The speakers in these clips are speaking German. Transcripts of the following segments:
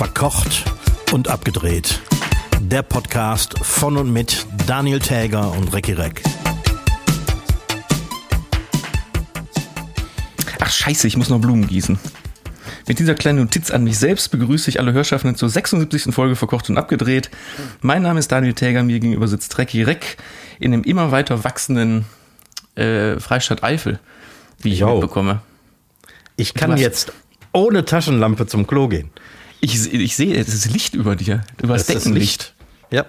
Verkocht und abgedreht. Der Podcast von und mit Daniel Täger und Recki Reck. Ach scheiße, ich muss noch Blumen gießen. Mit dieser kleinen Notiz an mich selbst begrüße ich alle Hörschaffenden zur 76. Folge Verkocht und Abgedreht. Mein Name ist Daniel Täger, mir gegenüber sitzt Recki Reck in dem immer weiter wachsenden äh, Freistadt Eifel, wie ich Jo. mitbekomme. Ich kann jetzt ohne Taschenlampe zum Klo gehen. Ich, ich sehe, es ist Licht über dir. Du hast Das Deckenlicht. Ja.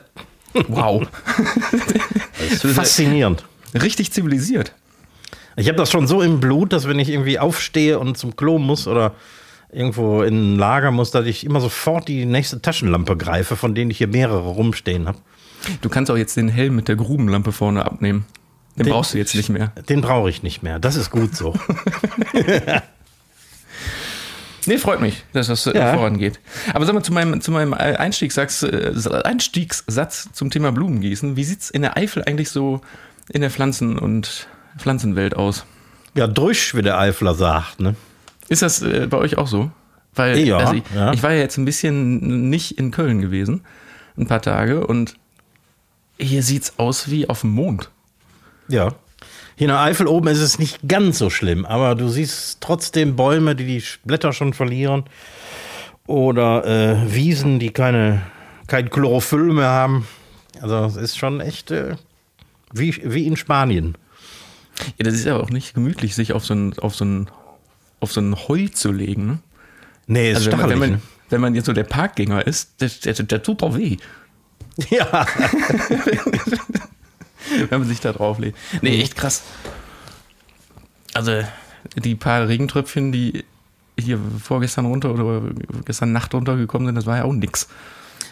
Wow. Das ist faszinierend. Richtig zivilisiert. Ich habe das schon so im Blut, dass wenn ich irgendwie aufstehe und zum Klo muss oder irgendwo in ein Lager muss, dass ich immer sofort die nächste Taschenlampe greife, von denen ich hier mehrere rumstehen habe. Du kannst auch jetzt den Helm mit der Grubenlampe vorne abnehmen. Den, Den- brauchst du jetzt nicht mehr. Den brauche ich nicht mehr. Das ist gut so. Nee, freut mich, dass das äh, Ja. vorangeht. Aber sag mal, zu meinem, zu meinem Einstiegssatz, äh, Einstiegssatz zum Thema Blumengießen. Wie sieht's in der Eifel eigentlich so in der Pflanzen- und Pflanzenwelt aus? Ja, durch, wie der Eifler sagt, ne? Ist das äh, bei euch auch so? Weil Ja, also ich, ja. ich war ja jetzt ein bisschen nicht in Köln gewesen, ein paar Tage, und hier sieht's aus wie auf dem Mond. Ja. Hier in der Eifel oben ist es nicht ganz so schlimm, aber du siehst trotzdem Bäume, die die Blätter schon verlieren. Oder äh, Wiesen, die keine, kein Chlorophyll mehr haben. Also es ist schon echt äh, wie, wie in Spanien. Ja, das ist aber auch nicht gemütlich, sich auf so ein, auf so ein, auf so ein Heu zu legen. Ne? Nee, ist Also wenn man, wenn, ne? man, wenn man jetzt so der Parkgänger ist, der, der, der tut doch weh, Ja, wenn man sich da drauf legt. Nee, echt krass. Also die paar Regentröpfchen, die hier vorgestern runter oder gestern Nacht runtergekommen sind, das war ja auch nix.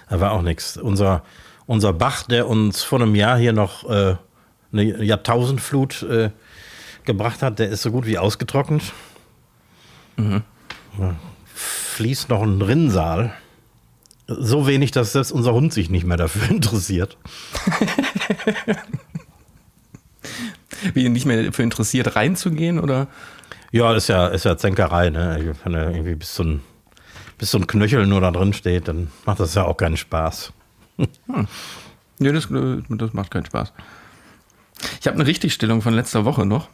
da war auch nichts. Unser, unser Bach, der uns vor einem Jahr hier noch äh, eine Jahrtausendflut äh, gebracht hat, der ist so gut wie ausgetrocknet. Ja, fließt noch ein Rinnsal. So wenig, dass selbst unser Hund sich nicht mehr dafür interessiert. Wie ihr nicht mehr dafür interessiert, reinzugehen oder? Ja, ist ja, ist ja Zänkerei, ne? Wenn da irgendwie bis so, ein, bis so ein Knöchel nur da drin steht, dann macht das ja auch keinen Spaß. Nee, das, äh, das macht keinen Spaß. Ich habe eine Richtigstellung von letzter Woche noch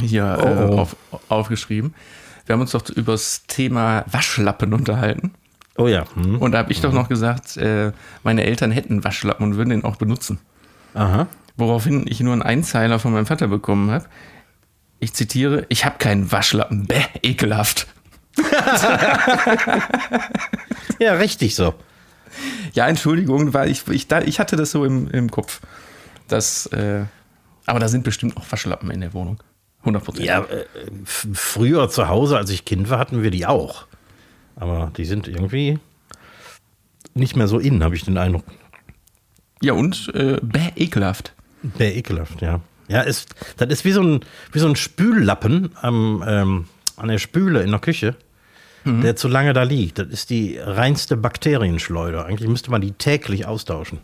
hier Oh, äh, oh. auf, aufgeschrieben. Wir haben uns doch über das Thema Waschlappen unterhalten. Oh ja. Hm. Und da habe ich doch noch gesagt, äh, meine Eltern hätten Waschlappen und würden den auch benutzen. Aha. Woraufhin ich nur einen Einzeiler von meinem Vater bekommen habe. Ich zitiere, ich habe keinen Waschlappen. Bäh, ekelhaft. Ja, richtig so. Ja, Entschuldigung, weil ich, ich, da, ich hatte das so im, im Kopf. Das, äh, aber da sind bestimmt auch Waschlappen in der Wohnung. 100 Prozent. Ja, äh, früher zu Hause, als ich Kind war, hatten wir die auch. Aber die sind irgendwie nicht mehr so in, habe ich den Eindruck. ja, und äh, bäh, ekelhaft. Sehr ekelhaft, ja. Ja, ist, das ist wie so ein, wie so ein Spüllappen am, ähm, an der Spüle in der Küche, der zu lange da liegt. Das ist die reinste Bakterienschleuder. Eigentlich müsste man die täglich austauschen.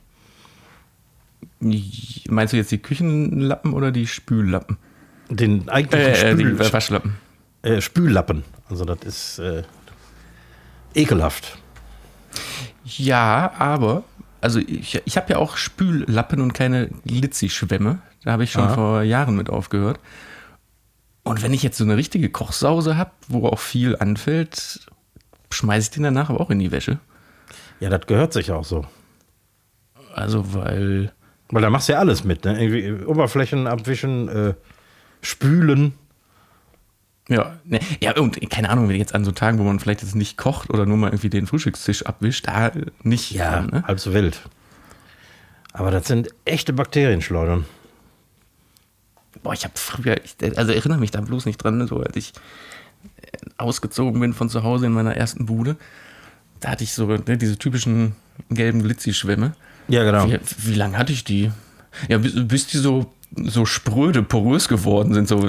Meinst du jetzt die Küchenlappen oder die Spüllappen? Den eigentlichen Äh, äh, die Spül, Waschlappen. äh, Spüllappen. Also das ist äh, ekelhaft. Ja, aber, also ich, ich habe ja auch Spüllappen und keine Glitzi-Schwämme. Da habe ich schon Aha. vor Jahren mit aufgehört. Und wenn ich jetzt so eine richtige Kochsause habe, wo auch viel anfällt, schmeiße ich den danach aber auch in die Wäsche. Ja, das gehört sich auch so. Also, weil, Weil da machst du ja alles mit. Ne? Irgendwie Oberflächen abwischen, äh, spülen. Ja, ne, ja, und keine Ahnung, wenn jetzt an so Tagen, wo man vielleicht jetzt nicht kocht oder nur mal irgendwie den Frühstückstisch abwischt, da nicht. dran, ne? halb so wild. Aber das sind echte Bakterienschleudern. Boah, ich habe früher, ich, also erinnere mich da bloß nicht dran, so als ich äh, ausgezogen bin von zu Hause in meiner ersten Bude, da hatte ich so ne, diese typischen gelben Glitzi-Schwämme. Ja, genau. Wie, wie lange hatte ich die? Ja, bis, bis die so, so spröde, porös geworden sind. So,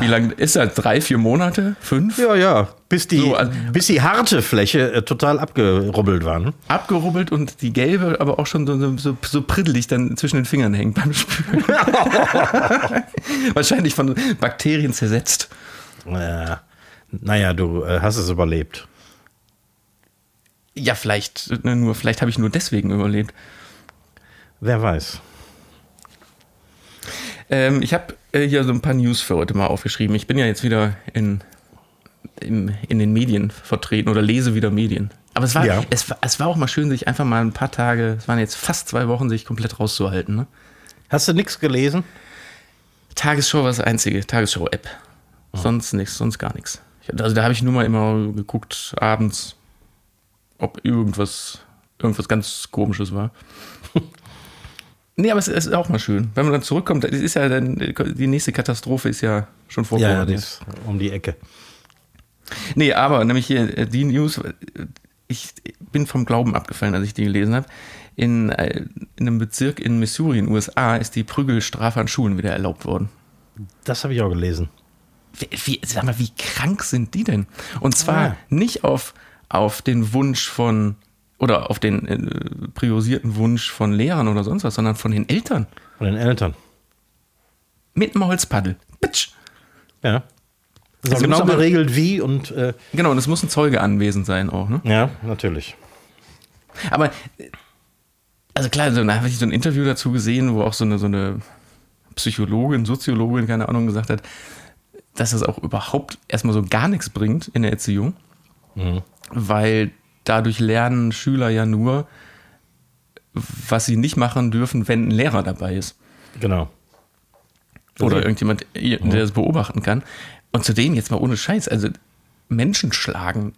wie lange ist das? Drei, vier Monate? Fünf? Ja, ja. Bis die, So, also- bis die harte Fläche äh, total abgerubbelt war. Ne? Abgerubbelt und die gelbe, aber auch schon so, so, so, priddelig dann zwischen den Fingern hängt beim Spülen. Wahrscheinlich von Bakterien zersetzt. Äh, naja, du äh, hast es überlebt. Ja, vielleicht, ne, nur, vielleicht habe ich nur deswegen überlebt. Wer weiß. Ähm, ich habe äh, hier so ein paar News für heute mal aufgeschrieben. Ich bin ja jetzt wieder in, in, in den Medien vertreten oder lese wieder Medien. Aber es war, Ja. es, es war auch mal schön, sich einfach mal ein paar Tage, es waren jetzt fast zwei Wochen, sich komplett rauszuhalten. Ne? Hast du nichts gelesen? Tagesschau war das einzige, Tagesschau-App. Sonst nichts, sonst gar nichts. Ich- Also da habe ich nur mal immer geguckt, abends, ob irgendwas, irgendwas ganz komisches war. Nee, aber es, ist auch mal schön. Wenn man dann zurückkommt, ist ja dann, die nächste Katastrophe ist ja schon Ja, ja, die ist um die Ecke. Nee, aber nämlich hier äh, die News, äh, ich bin vom Glauben abgefallen, als ich die gelesen habe. In, äh, in einem Bezirk in Missouri in den USA ist die Prügelstrafe an Schulen wieder erlaubt worden. Das habe ich auch gelesen. Wie, wie, sag mal, wie krank sind die denn? Und zwar Ja. nicht auf, auf den Wunsch von, oder auf den äh, priorisierten Wunsch von Lehrern oder sonst was, sondern von den Eltern. Von den Eltern. Mit einem Holzpaddel. Bitch. Ja. Das ist auch genau aber- geregelt, wie und äh, Genau, und es muss ein Zeuge anwesend sein auch, ne? ja, natürlich. Aber, also klar, so, da habe ich so ein Interview dazu gesehen, wo auch so eine, so eine Psychologin, Soziologin, keine Ahnung, gesagt hat, dass das auch überhaupt erstmal so gar nichts bringt in der Erziehung, weil dadurch lernen Schüler ja nur, was sie nicht machen dürfen, wenn ein Lehrer dabei ist. Genau. Oder Also- irgendjemand, der das beobachten kann. Und zu denen jetzt mal ohne Scheiß, also Menschen schlagen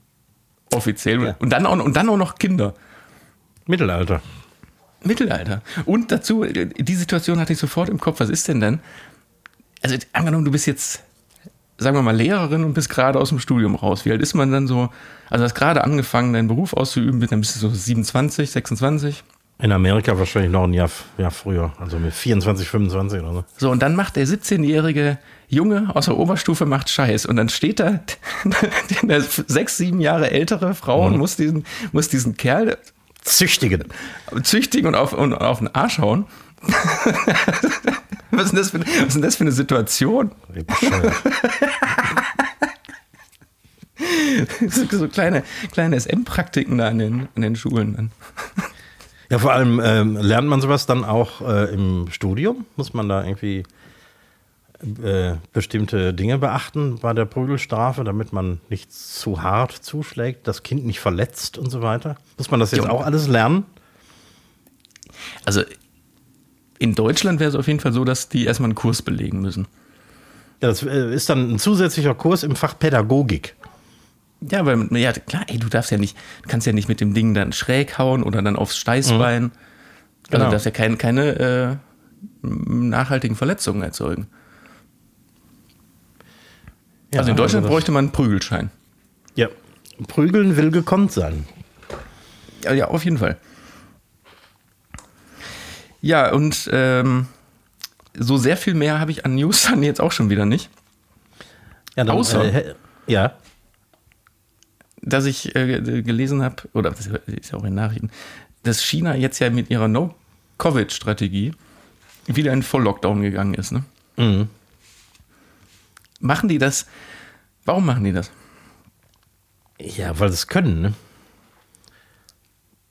offiziell Ja. und, dann auch, und dann auch noch Kinder. Mittelalter. Mittelalter. Und dazu, äh, die Situation hatte ich sofort im Kopf. Was ist denn denn? Also, angenommen, du bist jetzt, sagen wir mal, Lehrerin und bist gerade aus dem Studium raus. Wie alt ist man dann so? Also, hast gerade angefangen, deinen Beruf auszuüben, dann bist du so 27, 26. In Amerika wahrscheinlich noch ein Jahr, Jahr früher. Also mit 24, 25 oder so. So, und dann macht der 17-jährige Junge aus der Oberstufe macht Scheiß. Und dann steht da eine sechs, sieben Jahre ältere Frau und muss diesen, muss diesen Kerl Züchtigen. züchtigen und auf, und auf den Arsch hauen. was, ist denn das für, was ist denn das für eine Situation? So, so kleine, kleine SM-Praktiken da an den, an den Schulen. Dann. Ja, vor allem ähm, lernt man sowas dann auch äh, im Studium? Muss man da irgendwie äh, bestimmte Dinge beachten bei der Prügelstrafe, damit man nicht zu hart zuschlägt, das Kind nicht verletzt und so weiter? Muss man das jetzt Jo. auch alles lernen? Also in Deutschland wäre es auf jeden Fall so, dass die erstmal einen Kurs belegen müssen. Ja, das äh, ist dann ein zusätzlicher Kurs im Fach Pädagogik. Ja, weil, ja, klar, ey, du darfst ja nicht, kannst ja nicht mit dem Ding dann schräg hauen oder dann aufs Steißbein. Also Genau. du darfst ja kein, keine äh, nachhaltigen Verletzungen erzeugen. Ja, also in Deutschland das- bräuchte man einen Prügelschein. Ja. Prügeln will gekonnt sein. Ja, ja, auf jeden Fall. Ja, und ähm, so sehr viel mehr habe ich an News dann jetzt auch schon wieder nicht. Ja, dann, Außer- Äh, ja. dass ich äh, gelesen habe, oder das ist ja auch in Nachrichten, dass China jetzt ja mit ihrer No-Covid-Strategie wieder in Voll-Lockdown gegangen ist. Ne? Mhm. Machen die das? Warum machen die das? Ja, weil sie es können, ne?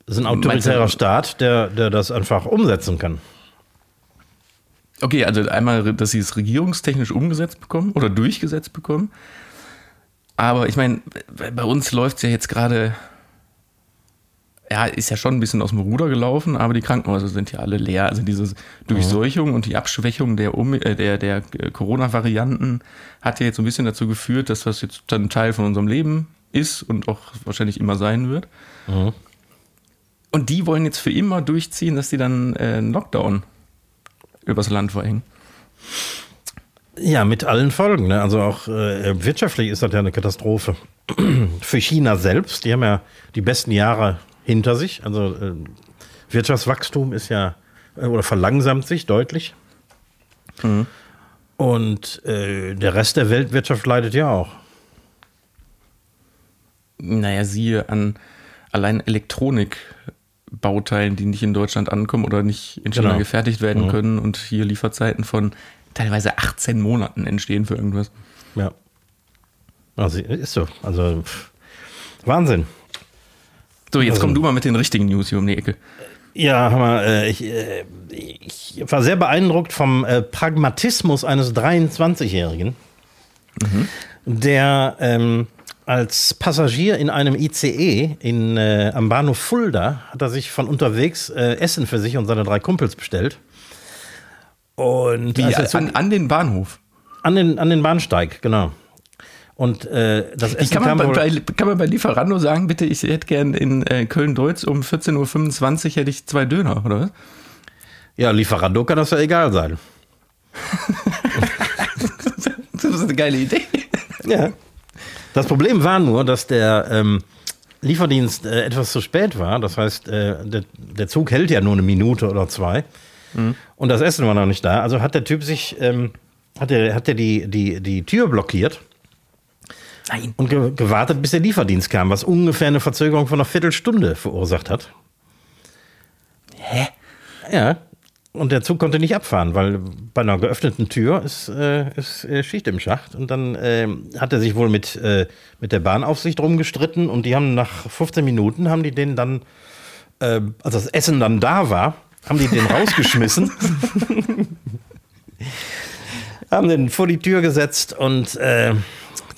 Das ist ein autoritärer Staat, der, der das einfach umsetzen kann. Okay, also einmal, dass sie es regierungstechnisch umgesetzt bekommen oder durchgesetzt bekommen. Aber ich meine, bei uns läuft es ja jetzt gerade, ja, ist ja schon ein bisschen aus dem Ruder gelaufen, aber die Krankenhäuser sind ja alle leer. Also diese Durchseuchung und die Abschwächung der, um äh, der, der äh, Corona-Varianten hat ja jetzt so ein bisschen dazu geführt, dass das jetzt dann ein Teil von unserem Leben ist und auch wahrscheinlich immer sein wird. Und die wollen jetzt für immer durchziehen, dass die dann äh, einen Lockdown übers Land verhängen. Ja, mit allen Folgen. Ne? Also auch äh, wirtschaftlich ist das ja eine Katastrophe. Für China selbst, die haben ja die besten Jahre hinter sich. Also äh, Wirtschaftswachstum ist ja äh, oder verlangsamt sich deutlich. Und äh, der Rest der Weltwirtschaft leidet ja auch. Naja, siehe an allein Elektronikbauteilen, die nicht in Deutschland ankommen oder nicht in China Genau. gefertigt werden können und hier Lieferzeiten von teilweise 18 Monaten entstehen für irgendwas. Ja. Also ist so. Also Wahnsinn. So, jetzt komm du mal mit den richtigen News hier um die Ecke. Ja, Hammer. Äh, ich, äh, ich war sehr beeindruckt vom äh, Pragmatismus eines 23-Jährigen, der ähm, als Passagier in einem ICE in, äh, am Bahnhof Fulda hat er sich von unterwegs äh, Essen für sich und seine drei Kumpels bestellt. Und Wie, als zu- an, an den Bahnhof. an, den, an den Bahnsteig, genau. Und äh, das Essen kann man, bei, bei, kann man bei Lieferando sagen, bitte, ich hätte gern in äh, Köln-Deutz um 14.25 Uhr hätte ich zwei Döner, oder was? ja, Lieferando kann das ja egal sein. Das ist eine geile Idee. Ja. Das Problem war nur, dass der ähm, Lieferdienst äh, etwas zu spät war. Das heißt, äh, der, der Zug hält ja nur eine Minute oder zwei. Und das Essen war noch nicht da. Also hat der Typ sich, ähm, hat er hat der die, die, die Tür blockiert Nein. und ge gewartet, bis der Lieferdienst kam, was ungefähr eine Verzögerung von einer Viertelstunde verursacht hat. Hä? Ja. Und der Zug konnte nicht abfahren, weil bei einer geöffneten Tür ist, äh, ist äh, Schicht im Schacht. Und dann ähm, hat er sich wohl mit, äh, mit der Bahnaufsicht rumgestritten und die haben nach 15 Minuten, haben die den dann, äh, als das Essen dann da war, haben die den rausgeschmissen. haben den vor die Tür gesetzt und äh,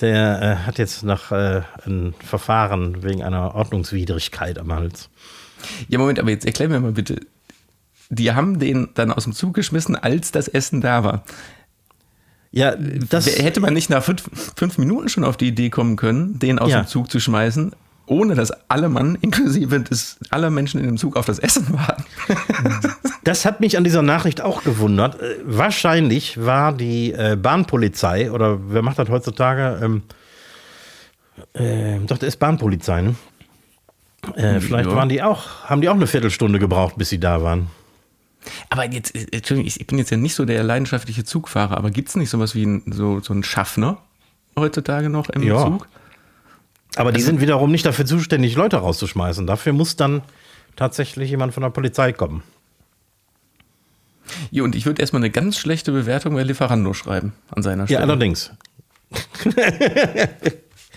der äh, hat jetzt noch äh, ein Verfahren wegen einer Ordnungswidrigkeit am Hals. Ja, Moment, aber jetzt erklär mir mal bitte. Die haben den dann aus dem Zug geschmissen, als das Essen da war. Ja, das Hätte man nicht nach fünf, fünf Minuten schon auf die Idee kommen können, den aus Ja. dem Zug zu schmeißen, ohne dass alle Mann, inklusive des, aller Menschen in dem Zug, auf das Essen waren? Das hat mich an dieser Nachricht auch gewundert. Äh, wahrscheinlich war die äh, Bahnpolizei, oder wer macht das heutzutage? Ähm, äh, doch, das ist Bahnpolizei, ne? Äh, vielleicht Ja. waren die auch, haben die auch eine Viertelstunde gebraucht, bis sie da waren. Aber jetzt, äh, Entschuldigung, ich bin jetzt ja nicht so der leidenschaftliche Zugfahrer, aber gibt es nicht sowas wie ein, so, so einen Schaffner heutzutage noch im Ja. Zug? Aber die sind wiederum nicht dafür zuständig, Leute rauszuschmeißen. Dafür muss dann tatsächlich jemand von der Polizei kommen. Ja, und ich würde erstmal eine ganz schlechte Bewertung bei Lieferando schreiben an seiner Ja, Stelle. allerdings.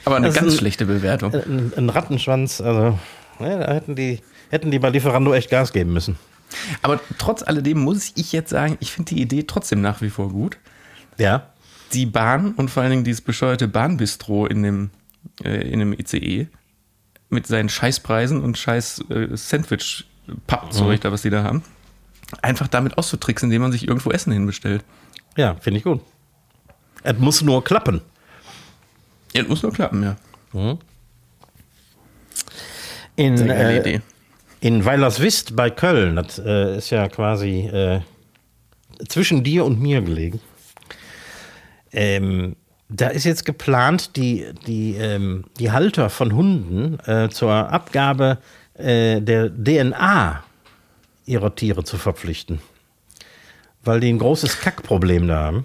aber eine das ganz ein- schlechte Bewertung. Ein, ein Rattenschwanz, also, ja, da hätten die, hätten die bei Lieferando echt Gas geben müssen. Aber trotz alledem muss ich jetzt sagen, ich finde die Idee trotzdem nach wie vor gut. Ja. Die Bahn und vor allen Dingen dieses bescheuerte Bahnbistro in dem, äh, in dem ICE mit seinen Scheißpreisen und scheiß äh, Sandwich-Pappzeug, da was die da haben, einfach damit auszutricksen, indem man sich irgendwo Essen hinbestellt. Ja, finde ich gut. Es muss nur klappen. Das muss nur klappen, ja. In, Sehr geile äh, Idee. In Weilerswist bei Köln, das äh, ist ja quasi äh, zwischen dir und mir gelegen. Ähm, da ist jetzt geplant, die, die, ähm, die Halter von Hunden äh, zur Abgabe äh, der DNA ihrer Tiere zu verpflichten. Weil die ein großes Kackproblem da haben.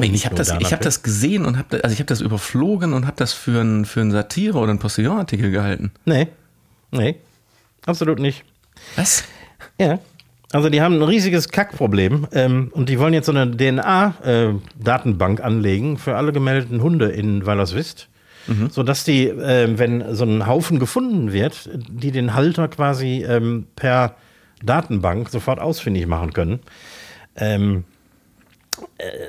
Ich habe das, ich hab das gesehen und habe also ich habe das überflogen und habe das für ein, für ein Satire oder ein Postillon-Artikel gehalten. Nee, nee, absolut nicht. Was? Ja. Also die haben ein riesiges Kackproblem ähm, und die wollen jetzt so eine DNA-Datenbank anlegen für alle gemeldeten Hunde in Weilerswist, sodass die, ähm, wenn so ein Haufen gefunden wird, die den Halter quasi ähm, per Datenbank sofort ausfindig machen können. Ähm, äh,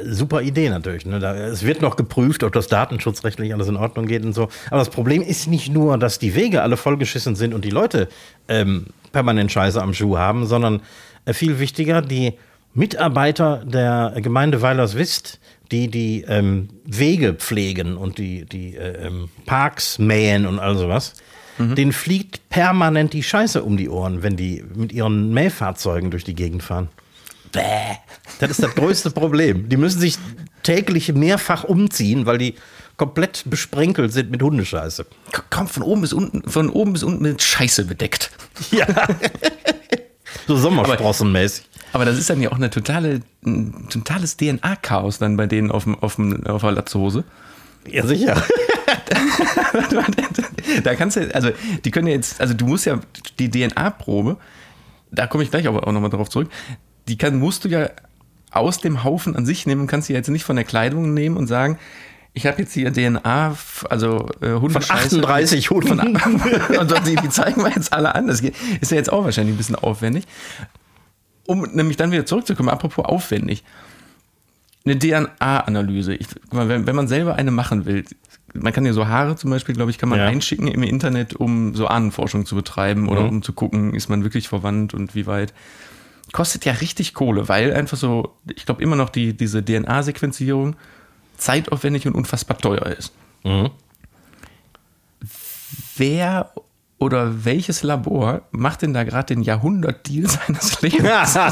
super Idee natürlich. Ne? Da, es wird noch geprüft, ob das datenschutzrechtlich alles in Ordnung geht und so. Aber das Problem ist nicht nur, dass die Wege alle vollgeschissen sind und die Leute ähm, permanent Scheiße am Schuh haben, sondern äh, viel wichtiger, die Mitarbeiter der Gemeinde Weilerswist, die die ähm, Wege pflegen und die, die äh, ähm, Parks mähen und all sowas, denen fliegt permanent die Scheiße um die Ohren, wenn die mit ihren Mähfahrzeugen durch die Gegend fahren. Bäh. Das ist das größte Problem. Die müssen sich täglich mehrfach umziehen, weil die komplett besprenkelt sind mit Hundescheiße. K- Kommt von oben bis unten, von oben bis unten mit Scheiße bedeckt. Ja. so Sommersprossenmäßig. Aber das ist dann ja auch eine totale, ein totales DNA-Chaos dann bei denen auf, dem, auf, dem, auf der Latzhose. Ja, sicher. da kannst du, also die können ja jetzt, also du musst ja die DNA-Probe, da komme ich gleich aber auch nochmal drauf zurück, die kann, musst du ja aus dem Haufen an sich nehmen, kannst du ja jetzt nicht von der Kleidung nehmen und sagen, ich habe jetzt hier DNA, also äh, Von Hundescheiße. 38 Von, Hunden. und die, die zeigen wir jetzt alle an. Das ist ja jetzt auch wahrscheinlich ein bisschen aufwendig. Um nämlich dann wieder zurückzukommen, apropos aufwendig. Eine DNA-Analyse. Wenn, wenn man selber eine machen will, man kann ja so Haare zum Beispiel, glaube ich, kann man Ja. einschicken im Internet, um so Ahnenforschung zu betreiben oder Mhm. um zu gucken, ist man wirklich verwandt und wie weit. Kostet ja richtig Kohle, weil einfach so, ich glaube immer noch die, diese DNA-Sequenzierung zeitaufwendig und unfassbar teuer ist. Mhm. Wer oder welches Labor macht denn da gerade den Jahrhundert-Deal seines Lebens?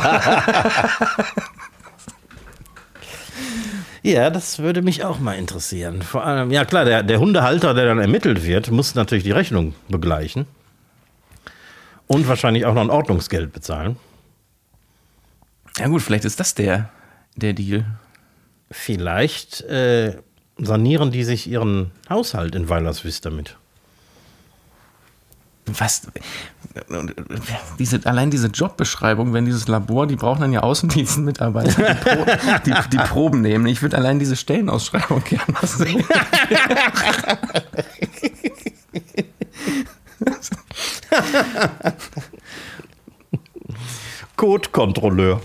Ja, das würde mich auch mal interessieren. Vor allem, ja klar, der, der Hundehalter, der dann ermittelt wird, muss natürlich die Rechnung begleichen. Und wahrscheinlich auch noch ein Ordnungsgeld bezahlen. Ja gut, vielleicht ist das der, der Deal. Vielleicht äh, sanieren die sich ihren Haushalt in Weilerswist damit. Was? Diese, allein diese Jobbeschreibung, wenn dieses Labor, die brauchen dann ja Außendienstmitarbeiter, die, Pro, die, die Proben nehmen. Ich würde allein diese Stellenausschreibung gerne mal sehen. Code-Kontrolleur.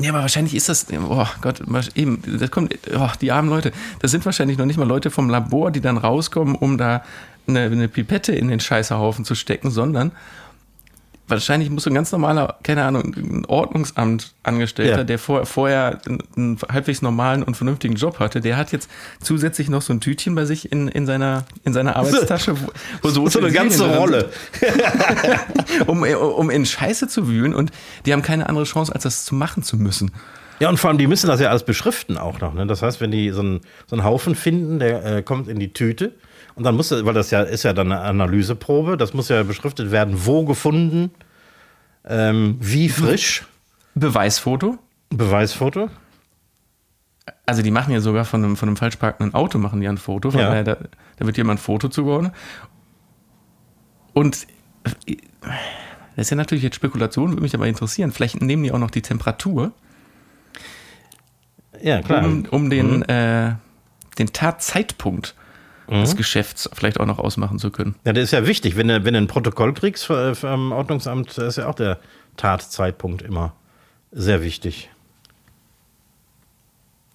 Ja, aber wahrscheinlich ist das, oh Gott, eben, das kommt, oh, die armen Leute, das sind wahrscheinlich noch nicht mal Leute vom Labor, die dann rauskommen, um da eine, eine Pipette in den Scheißerhaufen zu stecken, sondern wahrscheinlich muss so ein ganz normaler, keine Ahnung, ein Ordnungsamt-Angestellter, Ja. der vor, vorher einen, halbwegs normalen und vernünftigen Job hatte, der hat jetzt zusätzlich noch so ein Tütchen bei sich in, in, seiner, in seiner Arbeitstasche, wo, wo so, So eine ganze Rolle. um, um in Scheiße zu wühlen und die haben keine andere Chance, als das zu machen zu müssen. Ja, und vor allem, die müssen das ja alles beschriften auch noch. Ne? Das heißt, wenn die so einen, so einen Haufen finden, der äh, kommt in die Tüte. Und dann muss, weil das ja ist ja dann eine Analyseprobe, das muss ja beschriftet werden, wo gefunden, ähm, wie frisch, Beweisfoto. Beweisfoto. Also die machen ja sogar von einem, von einem falsch parkenden Auto machen die ein Foto. Von Ja. daher, da, da wird jemand ein Foto zugeordnet. Und äh, das ist ja natürlich jetzt Spekulation, würde mich aber interessieren. Vielleicht nehmen die auch noch die Temperatur, Ja, klar. um, um den, äh, den Tatzeitpunkt Mhm. des Geschäfts vielleicht auch noch ausmachen zu können. Ja, das ist ja wichtig. Wenn du, wenn du ein Protokoll kriegst vom Ordnungsamt, da ist ja auch der Tatzeitpunkt immer sehr wichtig.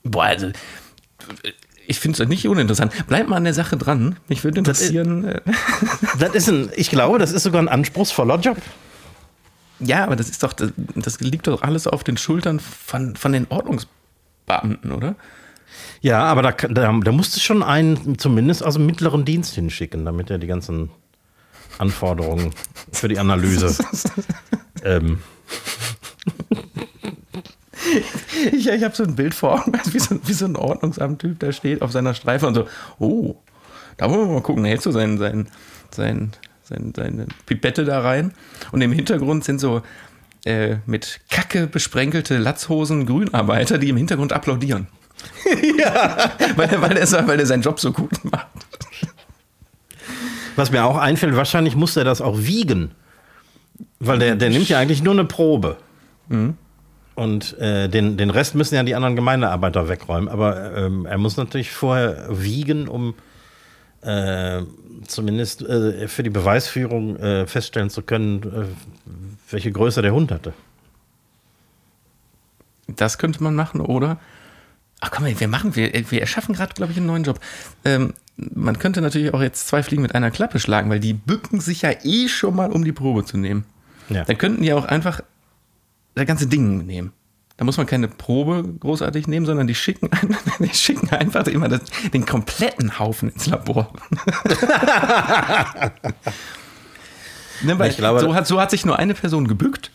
Boah, also ich finde es nicht uninteressant. Bleib mal an der Sache dran. Mich würde interessieren. äh, Das ist ein, ich glaube, das ist sogar ein anspruchsvoller Job. Ja, aber das ist doch, das, das liegt doch alles auf den Schultern von, von den Ordnungsbeamten, oder? Ja, aber da, da, da musst du schon einen zumindest aus dem mittleren Dienst hinschicken, damit er die ganzen Anforderungen für die Analyse. ähm, Ich, ich habe so ein Bild vor Augen, wie so, wie so ein Ordnungsamt-Typ, der steht auf seiner Streife und so, oh, da wollen wir mal gucken, hältst du sein, sein, sein, sein, seine Pipette da rein und im Hintergrund sind so äh, mit Kacke besprenkelte Latzhosen Grünarbeiter, die im Hintergrund applaudieren. ja. weil, er- weil, er, weil er seinen Job so gut macht. was mir auch einfällt, wahrscheinlich muss er das auch wiegen. Weil der, der nimmt ja eigentlich nur eine Probe. Und äh, den, den Rest müssen ja die anderen Gemeindearbeiter wegräumen. Aber ähm, er muss natürlich vorher wiegen, um äh, zumindest äh, für die Beweisführung äh, feststellen zu können, äh, welche Größe der Hund hatte. Das könnte man machen, oder? Ach komm, wir machen, wir, wir erschaffen gerade, glaube ich, einen neuen Job. Ähm, man könnte natürlich auch jetzt zwei Fliegen mit einer Klappe schlagen, weil die bücken sich ja eh schon mal, um die Probe zu nehmen. Ja. Dann könnten die auch einfach das ganze Ding nehmen. Da muss man keine Probe großartig nehmen, sondern die schicken, die schicken einfach immer das, den kompletten Haufen ins Labor. ne, weil Ich glaube- so, hat, so hat sich nur eine Person gebückt.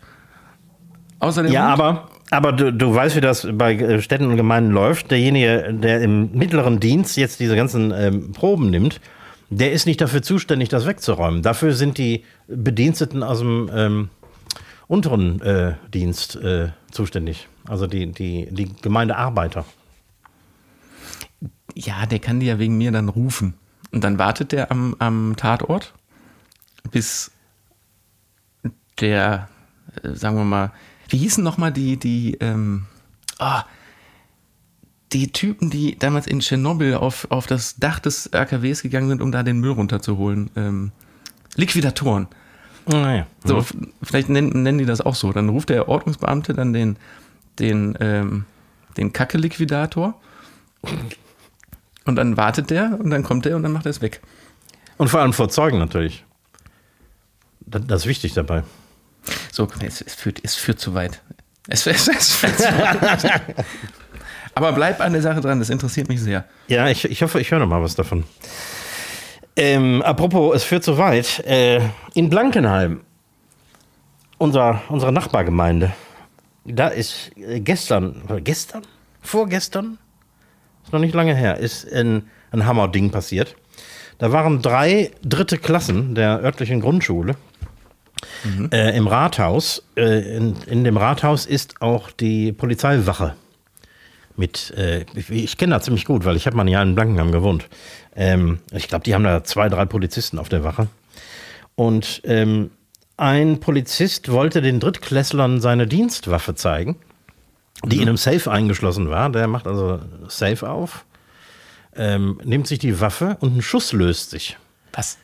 Außer der Ja, Hund. aber, aber du, du weißt, wie das bei äh, Städten und Gemeinden läuft. Derjenige, der im mittleren Dienst jetzt diese ganzen ähm, Proben nimmt, der ist nicht dafür zuständig, das wegzuräumen. Dafür sind die Bediensteten aus dem ähm, unteren äh, Dienst äh, zuständig. Also die, die, die Gemeindearbeiter. Ja, der kann die ja wegen mir dann rufen. Und dann wartet der am, am Tatort, bis der, äh, sagen wir mal, wie hießen nochmal die, die, ähm, ah, die Typen, die damals in Tschernobyl auf, auf das Dach des RKWs gegangen sind, um da den Müll runterzuholen. Ähm, Liquidatoren. Naja. So, f- vielleicht nennen, nennen die das auch so. Dann ruft der Ordnungsbeamte dann den, den, ähm, den Kacke-Liquidator. Und dann wartet der und dann kommt der und dann macht er es weg. Und vor allem vor Zeugen natürlich. Das ist wichtig dabei. So, es, es, führt, es führt zu weit. Es, es, es führt zu weit. Aber bleib an der Sache dran, das interessiert mich sehr. Ja, ich, ich hoffe, ich höre noch mal was davon. Ähm, apropos, es führt so weit. Äh, in Blankenheim, unser, unsere Nachbargemeinde, da ist äh, gestern, oder gestern? Vorgestern? Ist noch nicht lange her, ist ein, ein Hammerding passiert. Da waren drei dritte Klassen der örtlichen Grundschule äh, im Rathaus. Äh, in, in dem Rathaus ist auch die Polizeiwache mit, äh, ich, ich kenne das ziemlich gut, weil ich habe mal ein Jahr in Blankenheim gewohnt. Ähm, ich glaube, die haben da zwei, drei Polizisten auf der Wache. Und ähm, ein Polizist wollte den Drittklässlern seine Dienstwaffe zeigen, die in einem Safe eingeschlossen war. Der macht also Safe auf, ähm, nimmt sich die Waffe und ein Schuss löst sich. Was?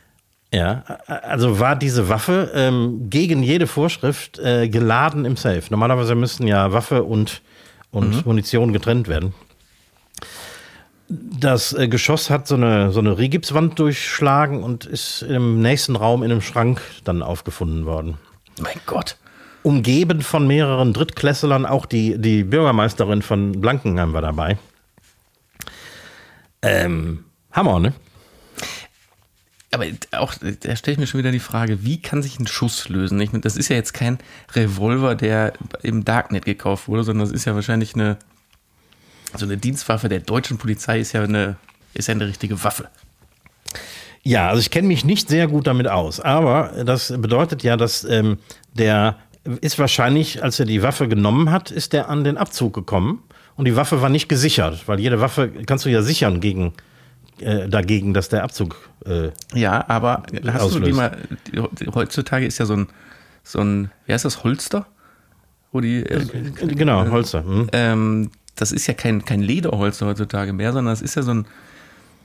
Ja, also war diese Waffe ähm, gegen jede Vorschrift äh, geladen im Safe. Normalerweise müssten ja Waffe und, und Munition getrennt werden. Das äh, Geschoss hat so eine, so eine Rigipswand durchschlagen und ist im nächsten Raum in einem Schrank dann aufgefunden worden. Mein Gott. Umgeben von mehreren Drittklässlern, auch die, die Bürgermeisterin von Blankenheim war dabei. Ähm, Hammer, ne? Aber auch, da stelle ich mir schon wieder die Frage, wie kann sich ein Schuss lösen? Ich meine, das ist ja jetzt kein Revolver, der im Darknet gekauft wurde, sondern das ist ja wahrscheinlich eine, so eine Dienstwaffe der deutschen Polizei ist ja eine, ist ja eine richtige Waffe. Ja, also ich kenne mich nicht sehr gut damit aus, aber das bedeutet ja, dass ähm, der ist wahrscheinlich, als er die Waffe genommen hat, ist er an den Abzug gekommen und die Waffe war nicht gesichert, weil jede Waffe kannst du ja sichern gegen äh, dagegen, dass der Abzug äh, Ja, aber hast du die Auslöst. mal, die, heutzutage ist ja so ein, so ein, wie heißt das, Holster? Wo die, äh, genau Holster. Hm. ähm, das ist ja kein, kein Lederholster heutzutage mehr, sondern es ist ja so ein,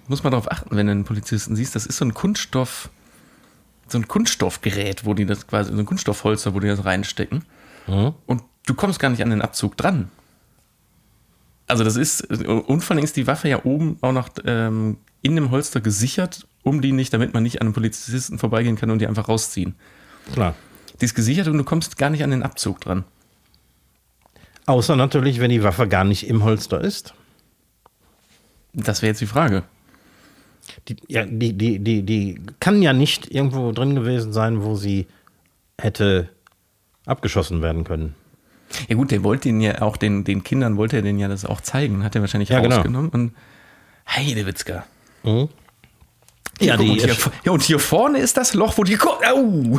muss man darauf achten, wenn du einen Polizisten siehst, das ist so ein Kunststoff, so ein Kunststoffgerät, wo die das quasi, so ein Kunststoffholster, wo die das reinstecken. Und du kommst gar nicht an den Abzug dran. Also das ist, und vor allem ist die Waffe ja oben auch noch ähm, in dem Holster gesichert, um die nicht, damit man nicht an einem Polizisten vorbeigehen kann und die einfach rausziehen. Klar. Die ist gesichert und du kommst gar nicht an den Abzug dran. Außer natürlich, wenn die Waffe gar nicht im Holster ist. Das wäre jetzt die Frage. Die, ja, die, die, die, die kann ja nicht irgendwo drin gewesen sein, wo sie hätte abgeschossen werden können. Ja gut, der wollte ihn ja auch den, den Kindern wollte er den ja das auch zeigen, hat er wahrscheinlich Ja, genau. rausgenommen und Heidewitzka. Ja, Guck, die, und, hier, ja, und hier vorne ist das Loch, wo die Ko Au!